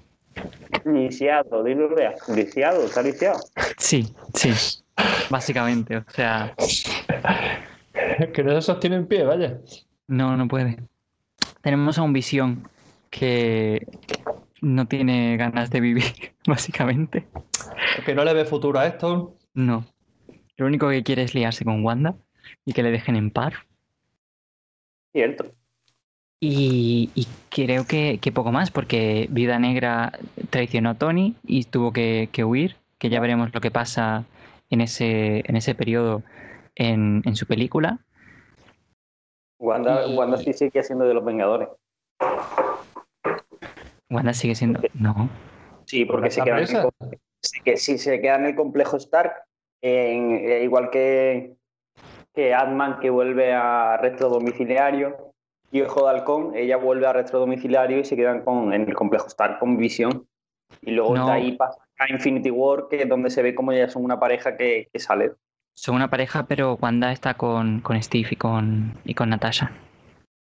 Lisiado, dilo real. Lisiado, está lisiado. Sí, sí. Básicamente, o sea, que no se sostiene en pie, vaya. no, no puede. Tenemos a un visión que no tiene ganas de vivir, básicamente. Que no le ve futuro a esto. No. Lo único que quiere es liarse con Wanda y que le dejen en paz. Cierto. Y, y creo que, que poco más, porque Viuda Negra traicionó a Tony y tuvo que, que huir, que ya veremos lo que pasa en ese, en ese periodo en, en su película. Wanda, Y- Wanda sí sigue siendo de los Vengadores. Wanda sigue siendo... No. Sí, porque se ¿Está queda en el, que, sí, se queda en el complejo Stark, en- eh, igual que, que Ant-Man que vuelve a arresto domiciliario y Ojo de Halcón, ella vuelve a arresto domiciliario y se quedan con, en el complejo Stark con Visión. Y luego No. de ahí pasa a Infinity War, que es donde se ve como ya son una pareja que, que sale. Son una pareja, pero Wanda está con, con Steve y con, y con Natasha.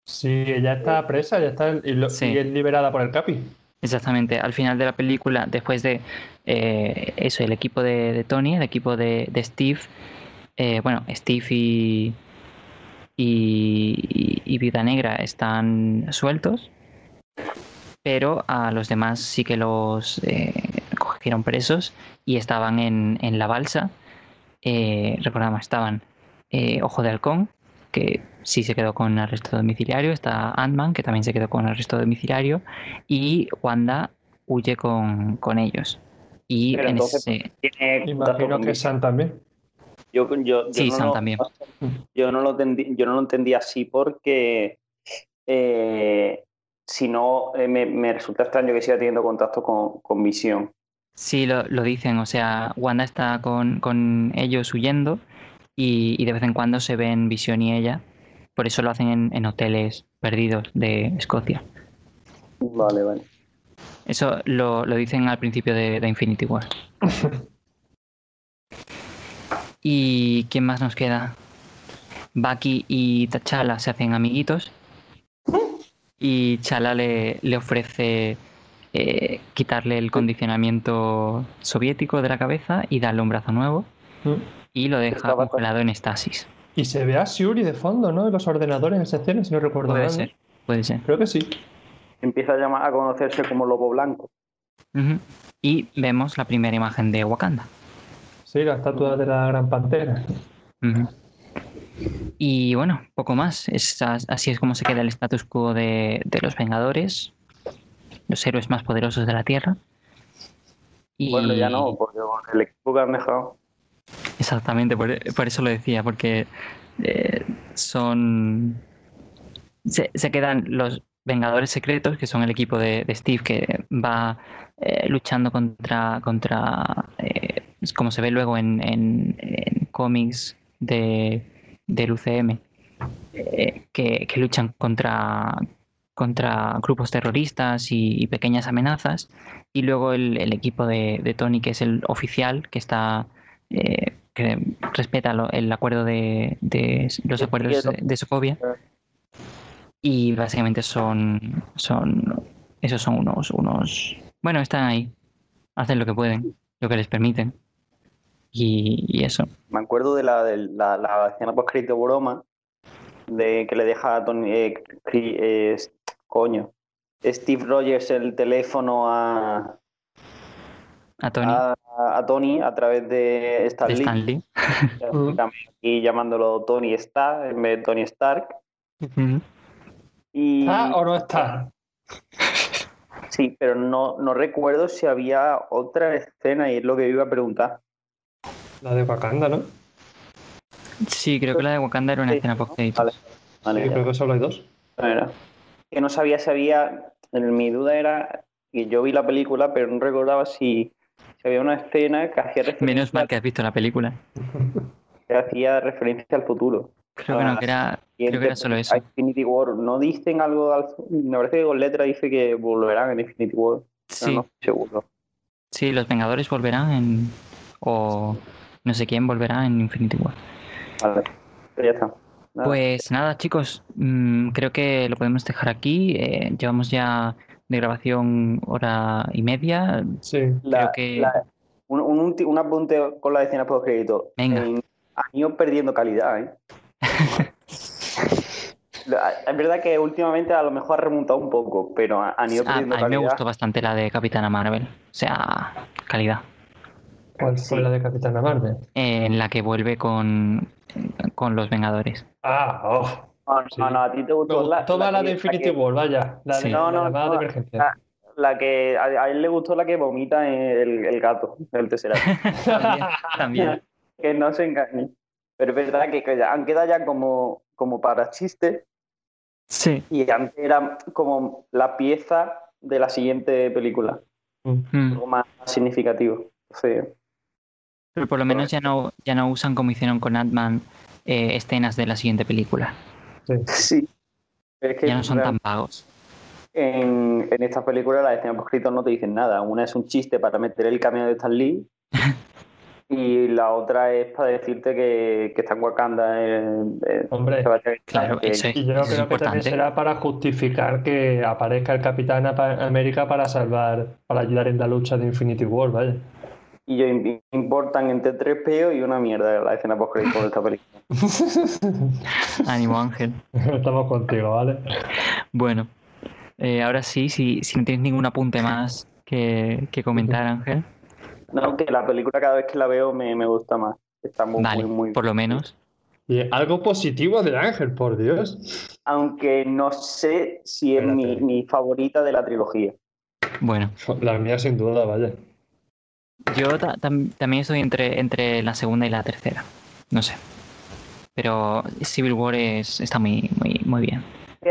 Sí, ella está presa, ya está y, lo- Sí. y es liberada por el Capi. Exactamente, al final de la película, después de eh, eso, el equipo de, Tony, el equipo de, Steve, eh, bueno, Steve y, y, y Negra están sueltos, pero a los demás sí que los eh, cogieron presos y estaban en, en la balsa. Recordamos, estaban Ojo de Halcón, que sí se quedó con arresto domiciliario, está Ant-Man, que también se quedó con arresto domiciliario, y Wanda huye con, con ellos. Y Pero en entonces- ese... Tiene contacto Imagino con que. Sam también. Yo, yo, yo Sí, no Sam lo- también. Yo no lo entendí, yo no lo entendí así porque eh, si no eh, me, me resulta extraño que siga teniendo contacto con, con Visión. Sí, lo, lo dicen, o sea, Wanda está con, con ellos huyendo y, y de vez en cuando se ven Visión y ella. Por eso lo hacen en, en hoteles perdidos de Escocia. Vale, vale. Eso lo, lo dicen al principio de, de Infinity War. ¿Y quién más nos queda? Bucky y T'Challa se hacen amiguitos. Y Chala le, le ofrece eh, quitarle el condicionamiento soviético de la cabeza y darle un brazo nuevo. Mm. Y lo deja congelado en estasis. Y se ve a Shuri de fondo, ¿no? En los ordenadores en esa escena, si no recuerdo Puede mal. ¿no? ser, puede ser. Creo que sí. Empieza a, llamar, a conocerse como Lobo Blanco. Y vemos la primera imagen de Wakanda. Sí, la estatua de la Gran Pantera. Y bueno, poco más. Es así es como se queda el status quo de, de los Vengadores, los héroes más poderosos de la Tierra. Y Bueno, ya no, porque con el equipo que han dejado. Exactamente, por, eso lo decía, porque eh, son. Se, quedan los Vengadores Secretos, que son el equipo de, Steve que va eh, luchando contra. contra eh, como se ve luego en, en- cómics de, del UCM, eh, que, que luchan contra, contra grupos terroristas y, pequeñas amenazas. Y luego el, equipo de Tony, que es el oficial, que está eh, que respeta lo- el acuerdo de, de los acuerdos quiero. de, de Sokovia. Y básicamente son, son, esos son unos, unos, bueno, están ahí, hacen lo que pueden, lo que les permiten. Y, y eso. Me acuerdo de la, de la, la escena post crédito broma de que le deja a Tony. eh, eh, coño. Steve Rogers el teléfono a, A Tony, a, a Tony a través de Stan de Lee. Stan Lee. Y llamándolo Tony Stark en vez de Tony Stark. Y ¿Está o no está? sí, pero no, no recuerdo si había otra escena y es lo que iba a preguntar. La de Wakanda, ¿no? Sí, creo que la de Wakanda era una Sí, escena ¿no? post. Vale, vale, Sí, ya. creo que solo hay dos. Era. Que no sabía si había. en Mi duda era que yo vi la película, pero no recordaba si, había una escena que hacía referencia, Menos mal que has visto la película. que hacía referencia al futuro. Creo que no, que era, Y creo que era solo eso. Infinity War. No dicen algo. al- Me parece que con letra dice que volverán en Infinity War. Sí, no seguro. sí, los Vengadores volverán en. O no sé quién volverá en Infinity War. Vale. Pero ya está. Nada. Pues nada, chicos, mm, creo que lo podemos dejar aquí. Eh, llevamos ya de grabación hora y media. Sí. La- creo que- la- un, un, apunte con la escena post crédito. Venga. han ido perdiendo calidad, ¿eh? Es verdad que últimamente a lo mejor ha remontado un poco, pero ha- han ido A, a perdiendo mí me calidad. gustó bastante la de Capitana Marvel. O sea, calidad. ¿Cuál Sí. fue la de Capitana Marvel? En la que vuelve con, con los Vengadores. Ah, oh. No, no, Sí. no, a ti te gustó No, toma la, de Infinity que- War, vaya. La de, Sí. No, la no, no, de emergencia. la- La que a, a él le gustó la que vomita el, el gato, el Tesseract. También, también. que no se engañe. Pero es verdad que, que ya han quedado ya como, como para chiste Sí. y antes era como la pieza de la siguiente película, Mm. algo más significativo. Entonces, Pero por lo menos ya no, ya no usan como hicieron con Ant-Man eh, escenas de la siguiente película. Sí. Es que Ya no son tan vagos. en, en estas películas las escenas escritas no te dicen nada. Una es un chiste para meter el cameo de Stan Lee y la otra es para decirte que, que está en Wakanda. en- en- Hombre, Claro, que- eso, y yo creo es que también será para justificar que aparezca el Capitán América para salvar, para ayudar en la lucha de Infinity War, vaya. Y yo im- importan entre tres peos y una mierda la escena post de esta película. Ánimo, Ángel. Estamos contigo, ¿vale? Bueno, eh, ahora sí, si, si no tienes ningún apunte más que, que comentar, Ángel. No, que la película cada vez que la veo me, me gusta más. Está muy, Vale, muy, muy por lo menos. Y algo positivo de Ángel, por Dios. Aunque no sé si es mi, mi favorita de la trilogía. Bueno, La mía sin duda, vaya. Yo ta- tam- también estoy entre, entre la segunda y la tercera. No sé. Pero Civil War es, está muy, muy, muy bien.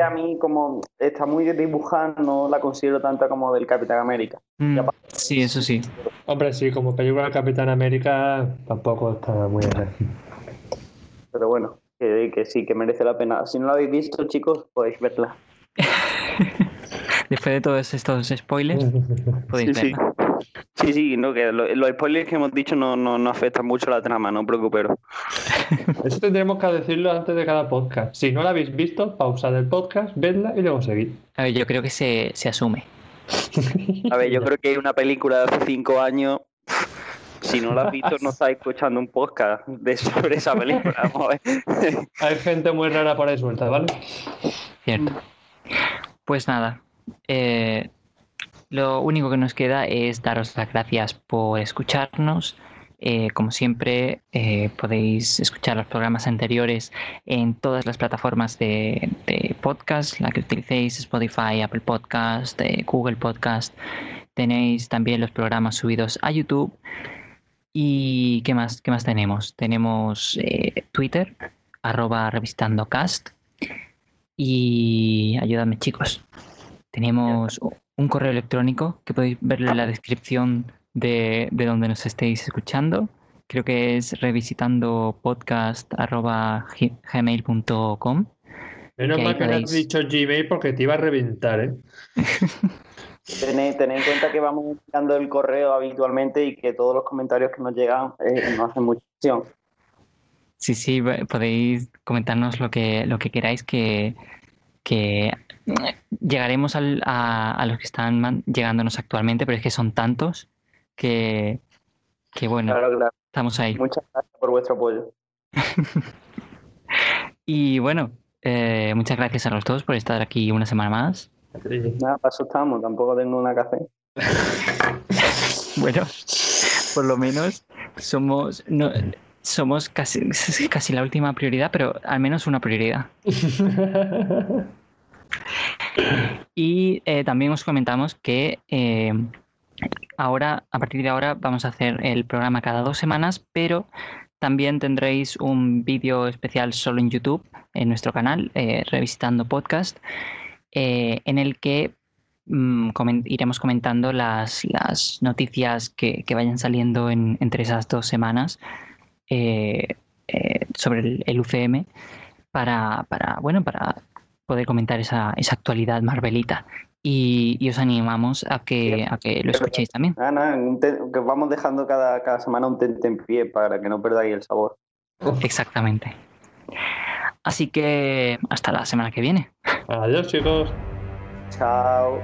A mí, como está muy dibujada, no la considero tanta como del Capitán América. Mm, sí, eso sí. Hombre, sí, como película de Capitán América tampoco está muy bien. Pero bueno, que, que sí, que merece la pena. Si no la habéis visto, chicos, podéis verla. Después de todos estos spoilers, podéis sí. verla. Sí, sí, no, que lo- los spoilers que hemos dicho no, no, no afectan mucho a la trama, no os preocupéis. Eso tendremos que decirlo antes de cada podcast. Si no la habéis visto, pausad el podcast, vedla y luego seguid. A ver, yo creo que se, se asume. A ver, yo creo que una película de hace cinco años Si no lo has visto, no estás escuchando un podcast de sobre esa película. Vamos a ver. Hay gente muy rara por ahí suelta, ¿vale? Cierto. Pues nada, eh, lo único que nos queda es daros las gracias por escucharnos. Eh, como siempre, eh, podéis escuchar los programas anteriores en todas las plataformas de, podcast, la que utilicéis, Spotify, Apple Podcast, eh, Google Podcast. Tenéis también los programas subidos a YouTube. ¿Y qué más, qué más tenemos? Tenemos Twitter, arroba revistandocast. Y ayúdame chicos. Tenemos un correo electrónico que podéis verlo en la descripción de, de donde nos estéis escuchando. Creo que es revisitandopodcast.gmail.com. Menos Que ahí mal que no has dicho Gmail porque te iba a reventar, ¿eh? Tened, tened en cuenta que vamos enviando el correo habitualmente y que todos los comentarios que nos llegan eh, nos hacen mucha ilusión. Sí, sí, podéis comentarnos lo que, lo que queráis que, que llegaremos al- a, a los que están man- llegándonos actualmente, pero es que son tantos que, que bueno, Claro, claro. estamos ahí. Muchas gracias por vuestro apoyo. Y bueno, eh, muchas gracias a los dos por estar aquí una semana más. Nada, para eso estamos, tampoco tengo una hacer. Bueno, por lo menos somos, no, somos casi, casi la última prioridad, pero al menos una prioridad. Y eh, también os comentamos que eh, ahora, a partir de ahora, vamos a hacer el programa cada dos semanas, pero también tendréis un vídeo especial solo en YouTube, en nuestro canal, eh, Revisitando Podcast, en el que mm, iremos comentando las, noticias que, vayan saliendo en- entre esas dos semanas sobre el, el UCM para, bueno, para poder comentar esa, esa actualidad marvelita. Y, y os animamos a que, a que lo escuchéis también. Te- que vamos dejando cada, cada semana un tente en pie para que no perdáis el sabor. Exactamente. Así que hasta la semana que viene. Adiós, chicos. Chao.